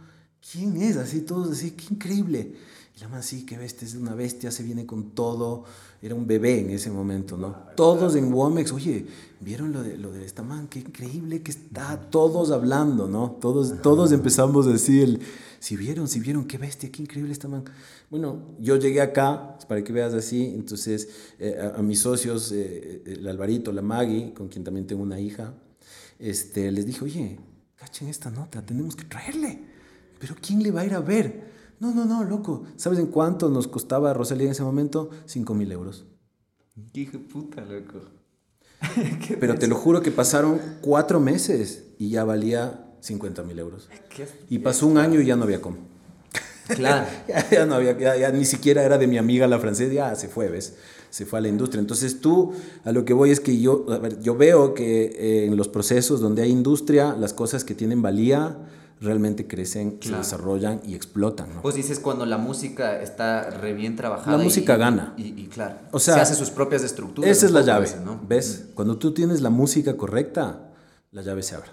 ¿Quién es? Así todos así, qué increíble. Y la más, sí, qué bestia, es una bestia, se viene con todo. Era un bebé en ese momento, ¿no? Todos en Womex, oye, ¿vieron lo de, lo de esta man? Qué increíble que está, todos hablando, ¿no? Todos, todos empezamos a decir, si vieron, si vieron, qué bestia, qué increíble esta man. Bueno, yo llegué acá, para que veas así, entonces eh, a, mis socios, eh, el Alvarito, la Maggie, con quien también tengo una hija, este, les dije, oye, cachen esta nota, tenemos que traerle. Pero ¿quién le va a ir a ver? No, no, no, loco. ¿Sabes en cuánto nos costaba Rosalía en ese momento? 5 mil euros. Hijo puta, loco. Pero te lo juro que pasaron cuatro meses y ya valía 50 mil euros. Y pasó un año y ya no había cómo. Claro. ya, no había, ya, ni siquiera era de mi amiga la francesa, ya se fue, ¿ves? Se fue a la industria. Entonces tú, a lo que voy es que yo, a ver, yo veo que eh, en los procesos donde hay industria, las cosas que tienen valía realmente crecen, se desarrollan y explotan. ¿no? Pues dices cuando la música está re bien trabajada. La música gana. Y, claro, o sea, se hace sus propias estructuras. Esa es la llave, ¿no? ¿Ves? Cuando tú tienes la música correcta, la llave se abre.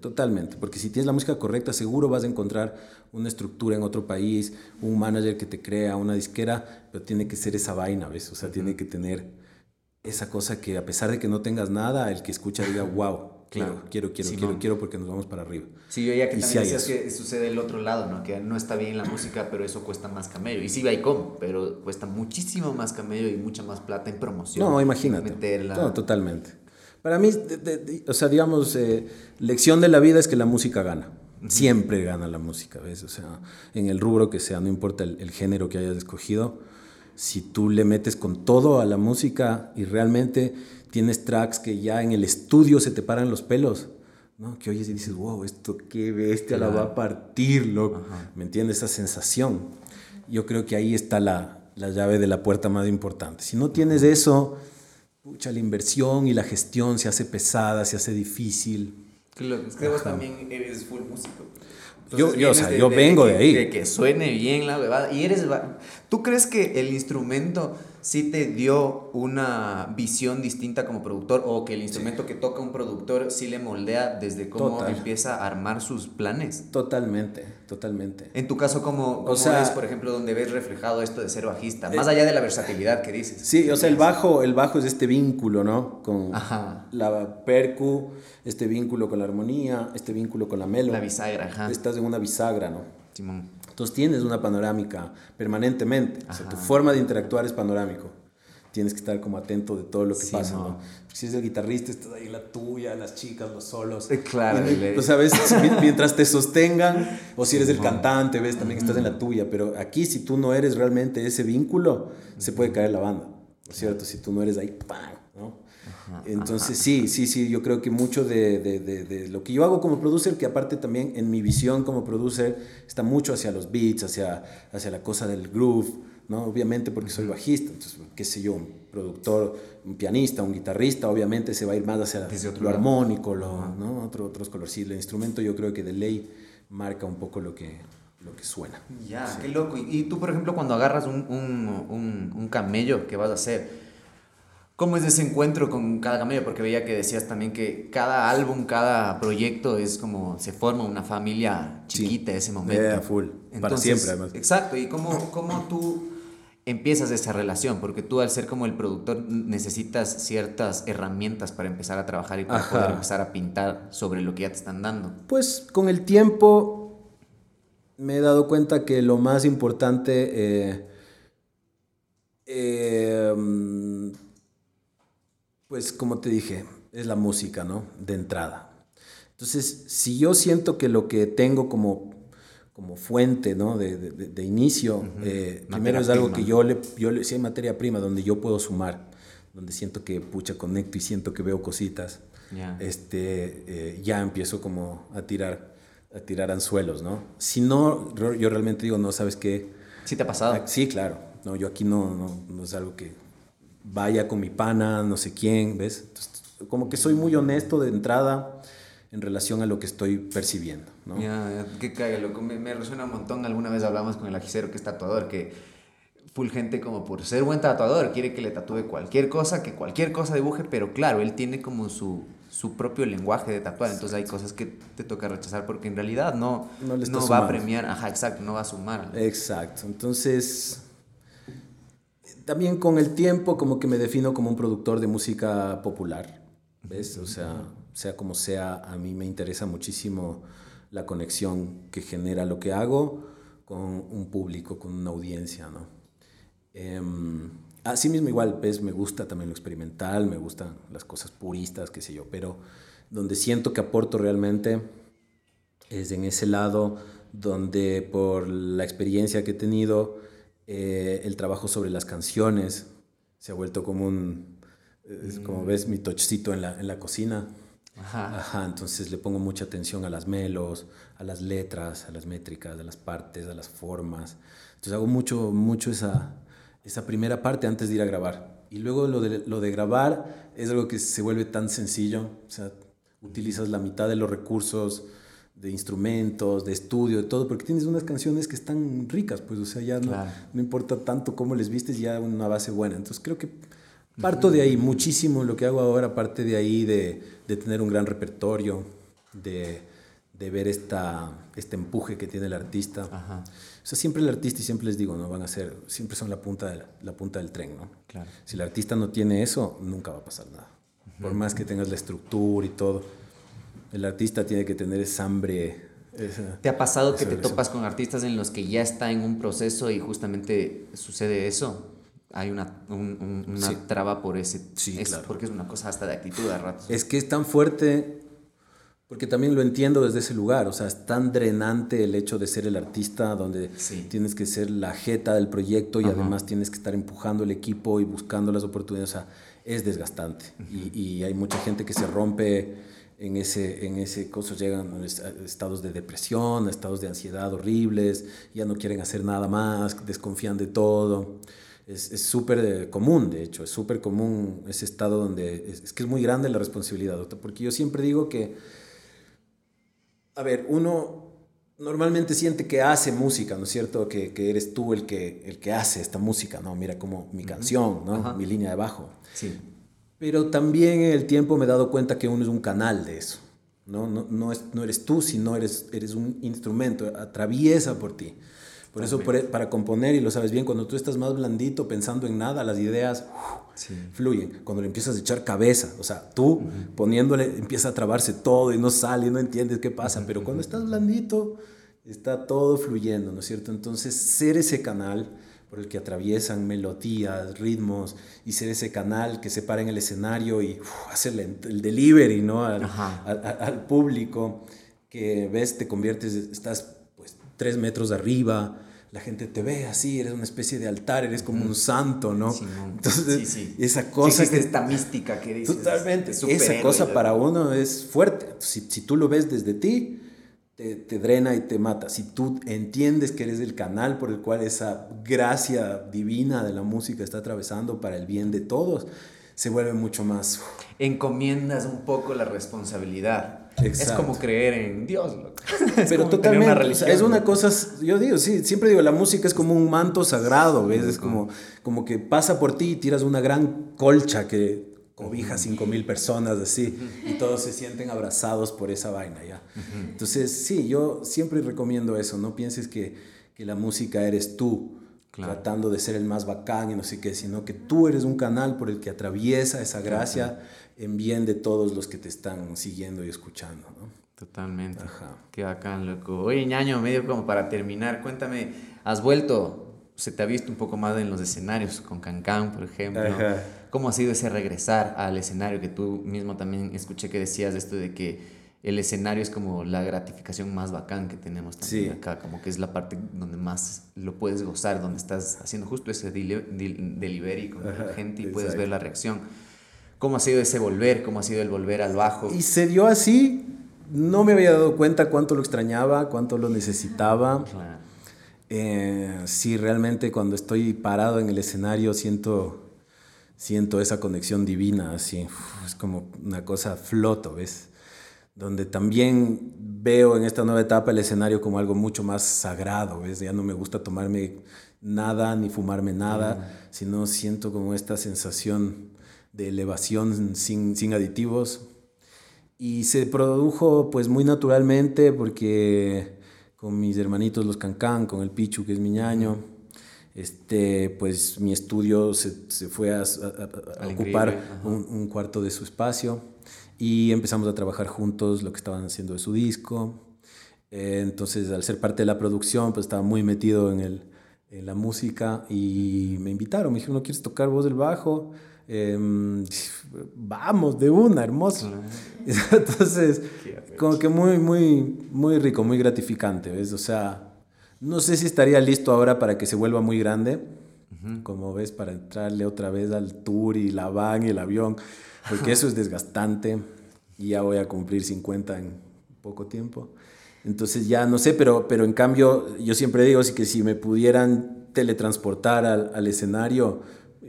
Totalmente, porque si tienes la música correcta, seguro vas a encontrar una estructura en otro país, un manager que te crea, una disquera, pero tiene que ser esa vaina, ¿ves? O sea, tiene que tener esa cosa que a pesar de que no tengas nada, el que escucha diga, wow, Claro, quiero, quiero, quiero, quiero porque nos vamos para arriba. Sí, yo ya que también decías que sucede el otro lado, ¿no? Que no está bien la música, pero eso cuesta más camello. Y sí hay como, pero cuesta muchísimo más camello y mucha más plata en promoción. No, imagínate. No, totalmente. Para mí, o sea, digamos, eh, lección de la vida es que la música gana. Siempre gana la música, ¿ves? O sea, en el rubro que sea, no importa el, el género que hayas escogido, si tú le metes con todo a la música y realmente tienes tracks que ya en el estudio se te paran los pelos, ¿no? Que oyes y dices, wow, esto qué bestia la va a partir, loco. ¿Me entiendes? Esa sensación. Yo creo que ahí está la, la, llave de la puerta más importante. Si no tienes eso, pucha, la inversión y la gestión se hace pesada, se hace difícil. Claro, es que vos también eres full músico. yo, yo, o sea, yo vengo de, ahí. De que suene bien la bebada. Y eres. ¿Tú crees que el instrumento sí te dio una visión distinta como productor o que el instrumento que toca un productor sí le moldea desde cómo empieza a armar sus planes. Totalmente, totalmente. En tu caso, ¿cómo, cómo es, por ejemplo, donde ves reflejado esto de ser bajista? Más allá de la versatilidad que dices. Sí, o sea, el bajo, el bajo es este vínculo, ¿no? Con la percu, este vínculo con la armonía, este vínculo con la melo. La bisagra, ajá. Estás en una bisagra, ¿no? Simón. Entonces tienes una panorámica permanentemente. O sea, tu forma de interactuar es panorámico. Tienes que estar como atento de todo lo que pasa, no. Si eres el guitarrista, estás ahí la tuya, las chicas, los solos. Eh, claro. Tú sabes, mientras te sostengan, o si eres el cantante, ves, también estás en la tuya. Pero aquí, si tú no eres realmente ese vínculo, se puede caer la banda. ¿No es cierto? Si tú no eres ahí, ¡pam! ¿no? Entonces, sí, sí, sí, yo creo que mucho de, de, de, lo que yo hago como producer, que aparte también en mi visión como producer, está mucho hacia los beats, hacia, hacia la cosa del groove, ¿no? Obviamente porque soy bajista, entonces, qué sé yo, un productor, un pianista, un guitarrista, obviamente se va a ir más hacia lo armónico, lo, ¿no? Otro, otros colores. Sí, el instrumento yo creo que de ley marca un poco lo que, lo que suena. Ya, qué loco. Y, tú, por ejemplo, cuando agarras un, un, un, un camello que vas a hacer, ¿Cómo es ese encuentro con cada camello? Porque veía que decías también que cada álbum, cada proyecto es como se forma una familia chiquita en ese momento. full. Para siempre, además. Exacto. ¿Y cómo, cómo tú empiezas esa relación? Porque tú al ser como el productor necesitas ciertas herramientas para empezar a trabajar y para poder empezar a pintar sobre lo que ya te están dando. Pues con el tiempo me he dado cuenta que lo más importante... Eh, eh, pues como te dije, es la música, ¿no? De entrada. Entonces, si yo siento que lo que tengo como, como fuente, ¿no? De, de, inicio, eh, primero es algo que yo le, yo le, si hay materia prima donde yo puedo sumar, donde siento que, pucha, conecto y siento que veo cositas, este, eh, ya empiezo como a tirar, a tirar anzuelos, ¿no? Si no, yo realmente digo, no, ¿sabes qué? ¿Sí te ha pasado? Ah, sí, claro. No, yo aquí no, no, no es algo que, vaya con mi pana, no sé quién, ¿ves? como que soy muy honesto de entrada en relación a lo que estoy percibiendo, ¿no? Ya, qué caga, loco. Me, me, resuena un montón. Alguna vez hablamos con el ajicero que es tatuador, que full gente como por ser buen tatuador quiere que le tatúe cualquier cosa, que cualquier cosa dibuje, pero claro, él tiene como su, su propio lenguaje de tatuar, entonces hay cosas que te toca rechazar porque en realidad no, no, no va a premiar, ajá, exacto, no va a sumar. Exacto, entonces también con el tiempo como que me defino como un productor de música popular, ¿ves? O sea, sea como sea, a mí me interesa muchísimo la conexión que genera lo que hago con un público, con una audiencia, ¿no? Eh, así mismo igual, ¿ves? Me gusta también lo experimental, me gustan las cosas puristas, qué sé yo, pero donde siento que aporto realmente es en ese lado donde por la experiencia que he tenido, eh, el trabajo sobre las canciones se ha vuelto como un, como mm. ves, mi tochcito en la, en la cocina. Ajá. Ajá. Entonces le pongo mucha atención a las melos, a las letras, a las métricas, a las partes, a las formas. Entonces hago mucho, mucho esa, esa primera parte antes de ir a grabar. Y luego lo de, lo de grabar es algo que se vuelve tan sencillo. O sea, utilizas la mitad de los recursos de instrumentos, de estudio, de todo, porque tienes unas canciones que están ricas, pues, o sea, ya no, no importa tanto cómo les vistes, ya una base buena. Entonces creo que parto de ahí, muchísimo lo que hago ahora, parte de ahí de, de tener un gran repertorio, de, de, ver esta, este empuje que tiene el artista. O sea, siempre el artista, y siempre les digo, ¿no? Van a ser, siempre son la punta, de la, punta del tren, ¿no? Claro. Si el artista no tiene eso, nunca va a pasar nada. Por más que tengas la estructura y todo el artista tiene que tener esa hambre. ¿Te ha pasado que te topas con artistas en los que ya está en un proceso y justamente sucede eso? Hay una, una traba por ese. Sí, claro. Porque es una cosa hasta de actitud a ratos. Es que es tan fuerte, porque también lo entiendo desde ese lugar. O sea, es tan drenante el hecho de ser el artista, donde tienes que ser la jeta del proyecto y además tienes que estar empujando el equipo y buscando las oportunidades. O sea, es desgastante. y, y hay mucha gente que se rompe en ese, en ese coso llegan a estados de depresión, a estados de ansiedad horribles, ya no quieren hacer nada más, desconfían de todo. Es súper eh, común, de hecho, es súper común ese estado donde es, que es muy grande la responsabilidad, porque yo siempre digo que, a ver, uno normalmente siente que hace música, ¿no es cierto? Que, que, eres tú el que, el que hace esta música, ¿no? Mira como mi canción, ¿no? Mi línea de bajo. Sí. Pero también en el tiempo me he dado cuenta que uno es un canal de eso. No, no, no, es, no eres tú, sino eres, eres un instrumento, atraviesa por ti. Por eso, e, para componer, y lo sabes bien, cuando tú estás más blandito, pensando en nada, las ideas fluyen. Cuando le empiezas a echar cabeza, o sea, tú poniéndole, empieza a trabarse todo y no sale, no entiendes qué pasa. Pero cuando estás blandito, está todo fluyendo, ¿no es cierto? Entonces, ser ese canal por el que atraviesan melodías, ritmos, y ser ese canal que se para en el escenario y hacerle el delivery ¿no? Al, al, público, que ves, te conviertes, estás pues tres metros de arriba, la gente te ve así, eres una especie de altar, eres como un santo, ¿no? Entonces, sí, esa cosa... que, esta mística que dices. Totalmente, esa cosa para uno es fuerte. Si, si tú lo ves desde ti, te, drena y te mata. Si tú entiendes que eres el canal por el cual esa gracia divina de la música está atravesando para el bien de todos, se vuelve mucho más... Encomiendas un poco la responsabilidad. es como creer en Dios, loco. Pero totalmente, es una cosa, yo digo, sí, siempre digo, la música es como un manto sagrado, ¿ves? Es como, como que pasa por ti y tiras una gran colcha que cobija cinco mil personas así y todos se sienten abrazados por esa vaina, ¿ya? Entonces, sí, yo siempre recomiendo eso, no pienses que, que la música eres tú. tratando de ser el más bacán y no sé qué, sino que tú eres un canal por el que atraviesa esa gracia en bien de todos los que te están siguiendo y escuchando, ¿no? Totalmente. Ajá. Qué bacán, loco. Oye, ñaño, medio como para terminar, cuéntame, ¿has vuelto? Se te ha visto un poco más en los escenarios, con Cancán, por ejemplo. Ajá. ¿Cómo ha sido ese regresar al escenario que tú mismo también escuché que decías esto de que el escenario es como la gratificación más bacán que tenemos también acá, como que es la parte donde más lo puedes gozar, donde estás haciendo justo ese delivery con la gente y puedes ver la reacción. ¿Cómo ha sido ese volver? ¿Cómo ha sido el volver al bajo? Y se dio así, no me había dado cuenta cuánto lo extrañaba, cuánto lo necesitaba. Eh, sí, realmente cuando estoy parado en el escenario siento, siento esa conexión divina, así, es como una cosa floto, ¿ves? Donde también veo en esta nueva etapa el escenario como algo mucho más sagrado, ¿ves? Ya no me gusta tomarme nada ni fumarme nada, sino siento como esta sensación de elevación sin, sin aditivos. Y se produjo pues muy naturalmente porque con mis hermanitos los Cancán, con el Pichu que es mi ñaño, este, pues mi estudio se, se fue a, ocupar un, un, cuarto de su espacio y empezamos a trabajar juntos lo que estaban haciendo de su disco. Eh, entonces, al ser parte de la producción, pues estaba muy metido en, el, en la música y me invitaron, me dijeron, ¿no quieres tocar voz del bajo? Em, vamos, de una, hermoso. Entonces, como que muy, muy, muy rico, muy gratificante, ¿ves? O sea, no sé si estaría listo ahora para que se vuelva muy grande, como ves, para entrarle otra vez al tour y la van y el avión, porque eso es desgastante y ya voy a cumplir 50 en poco tiempo. Entonces ya no sé, pero, pero en cambio yo siempre digo que si me pudieran teletransportar al, al escenario,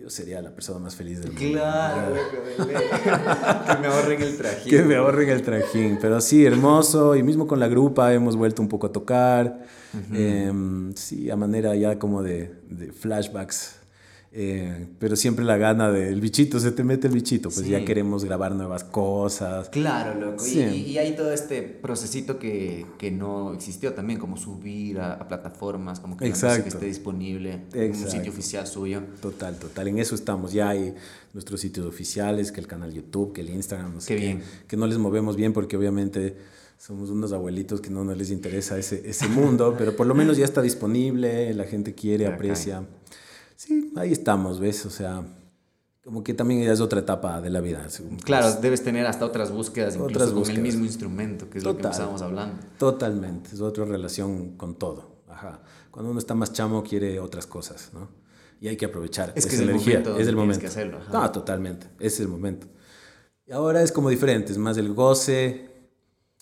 yo sería la persona más feliz del mundo. Claro, que me ahorren el trajín. Que me ahorren el trajín. Pero sí, hermoso. Y mismo con la grupa hemos vuelto un poco a tocar. Em, sí, a manera ya como de, de flashbacks eh, pero siempre la gana del bichito, se te mete el bichito, pues ya queremos grabar nuevas cosas. Claro, loco. Y, hay todo este procesito que, que, no existió también, como subir a, plataformas, como que Exacto. esté disponible en un sitio oficial suyo. Total, total. En eso estamos. Ya hay nuestros sitios oficiales, que el canal YouTube, que el Instagram, no sé qué, bien. Que, no les movemos bien porque obviamente somos unos abuelitos que no, no les interesa ese, ese mundo, pero por lo menos ya está disponible, la gente quiere, aprecia. Sí, ahí estamos, ¿ves? O sea, como que también es otra etapa de la vida. Claro, debes tener hasta otras búsquedas, incluso con el mismo instrumento, que es lo que estábamos hablando. Totalmente, es otra relación con todo. Ajá. Cuando uno está más chamo quiere otras cosas, ¿no? Y hay que aprovechar es que esa es energía. El momento es el momento. Que hacerlo. No, totalmente, ese es el momento. Y ahora es como diferente, es más el goce.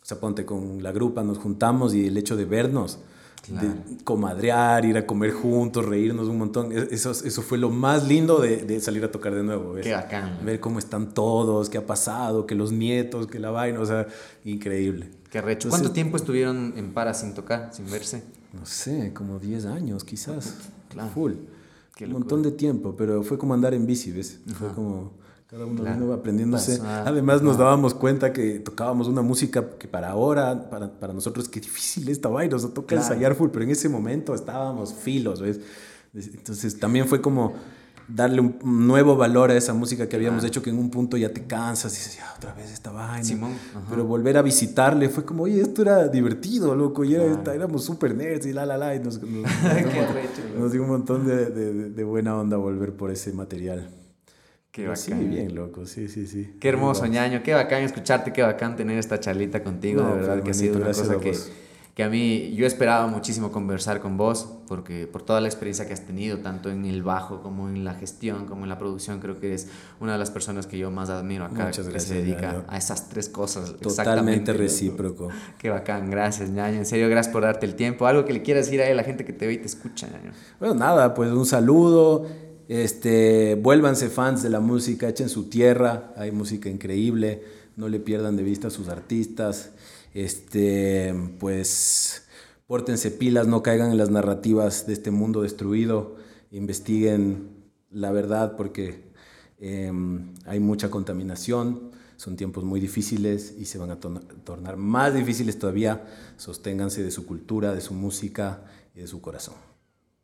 O sea, ponte con la grupa, nos juntamos y el hecho de vernos de comadrear, ir a comer juntos, reírnos un montón. E-, eso, eso fue lo más lindo de, de salir a tocar de nuevo. Qué bacán. Ver cómo están todos, qué ha pasado, que los nietos, que la vaina, o sea, increíble. Qué recho. ¿Cuánto tiempo estuvieron en para sin tocar, sin verse? No sé, como 10 años quizás. Claro. Full. un montón de tiempo, pero fue como andar en bici, ¿ves? Fue como cada uno vino aprendiéndose. Además nos dábamos cuenta que tocábamos una música que para ahora, para, para nosotros, qué difícil esta vaina, nos toca ensayar full, pero en ese momento estábamos filos, ¿ves? Entonces también fue como darle un nuevo valor a esa música que habíamos hecho, que en un punto ya te cansas y dices, ya otra vez esta vaina. Simón, Pero volver a visitarle fue como, oye, esto era divertido, loco, y éramos súper nerds y la, la, la, y nos, nos, dio un montón de, de, de buena onda volver por ese material. Qué bacán. Sí, bien loco, sí, sí, sí. Qué hermoso, ñaño, qué bacán escucharte, qué bacán tener esta charlita contigo, de verdad que ha sido una cosa que, que, a mí, yo esperaba muchísimo conversar con vos, porque por toda la experiencia que has tenido, tanto en el bajo como en la gestión, como en la producción, creo que eres una de las personas que yo más admiro acá, Muchas que se dedica a esas tres cosas. Totalmente recíproco. Qué bacán, gracias, ñaño, en serio, gracias por darte el tiempo. Algo que le quieras decir a la gente que te ve y te escucha, ñaño. Bueno, nada, pues un saludo este, vuélvanse fans de la música, echen su tierra, hay música increíble, no le pierdan de vista a sus artistas, este, pues pórtense pilas, no caigan en las narrativas de este mundo destruido, investiguen la verdad porque em, hay mucha contaminación, son tiempos muy difíciles y se van a tornar más difíciles todavía. Sosténganse de su cultura, de su música y de su corazón.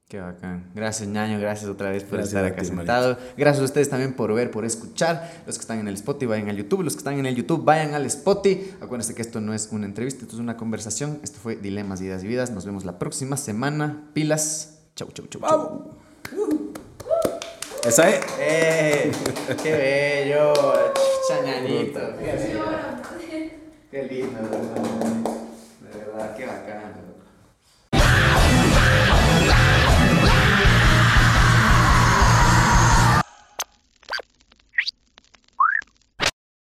Qué bacán. Gracias, ñaño. Gracias otra vez por estar acá sentado. Gracias a ustedes también por ver, por escuchar. Los que están en el Spotify, vayan al YouTube. Los que están en el YouTube, vayan al Spotify. Acuérdense que esto no es una entrevista, esto es una conversación. Esto fue Dilemas, Ideas y Vidas. Nos vemos la próxima semana. Pilas. Chau, chau, chau. chau. Esa es. ¡Eh! ¡Qué bello! Chañanito. Qué lindo. Qué lindo. De verdad, qué bacán.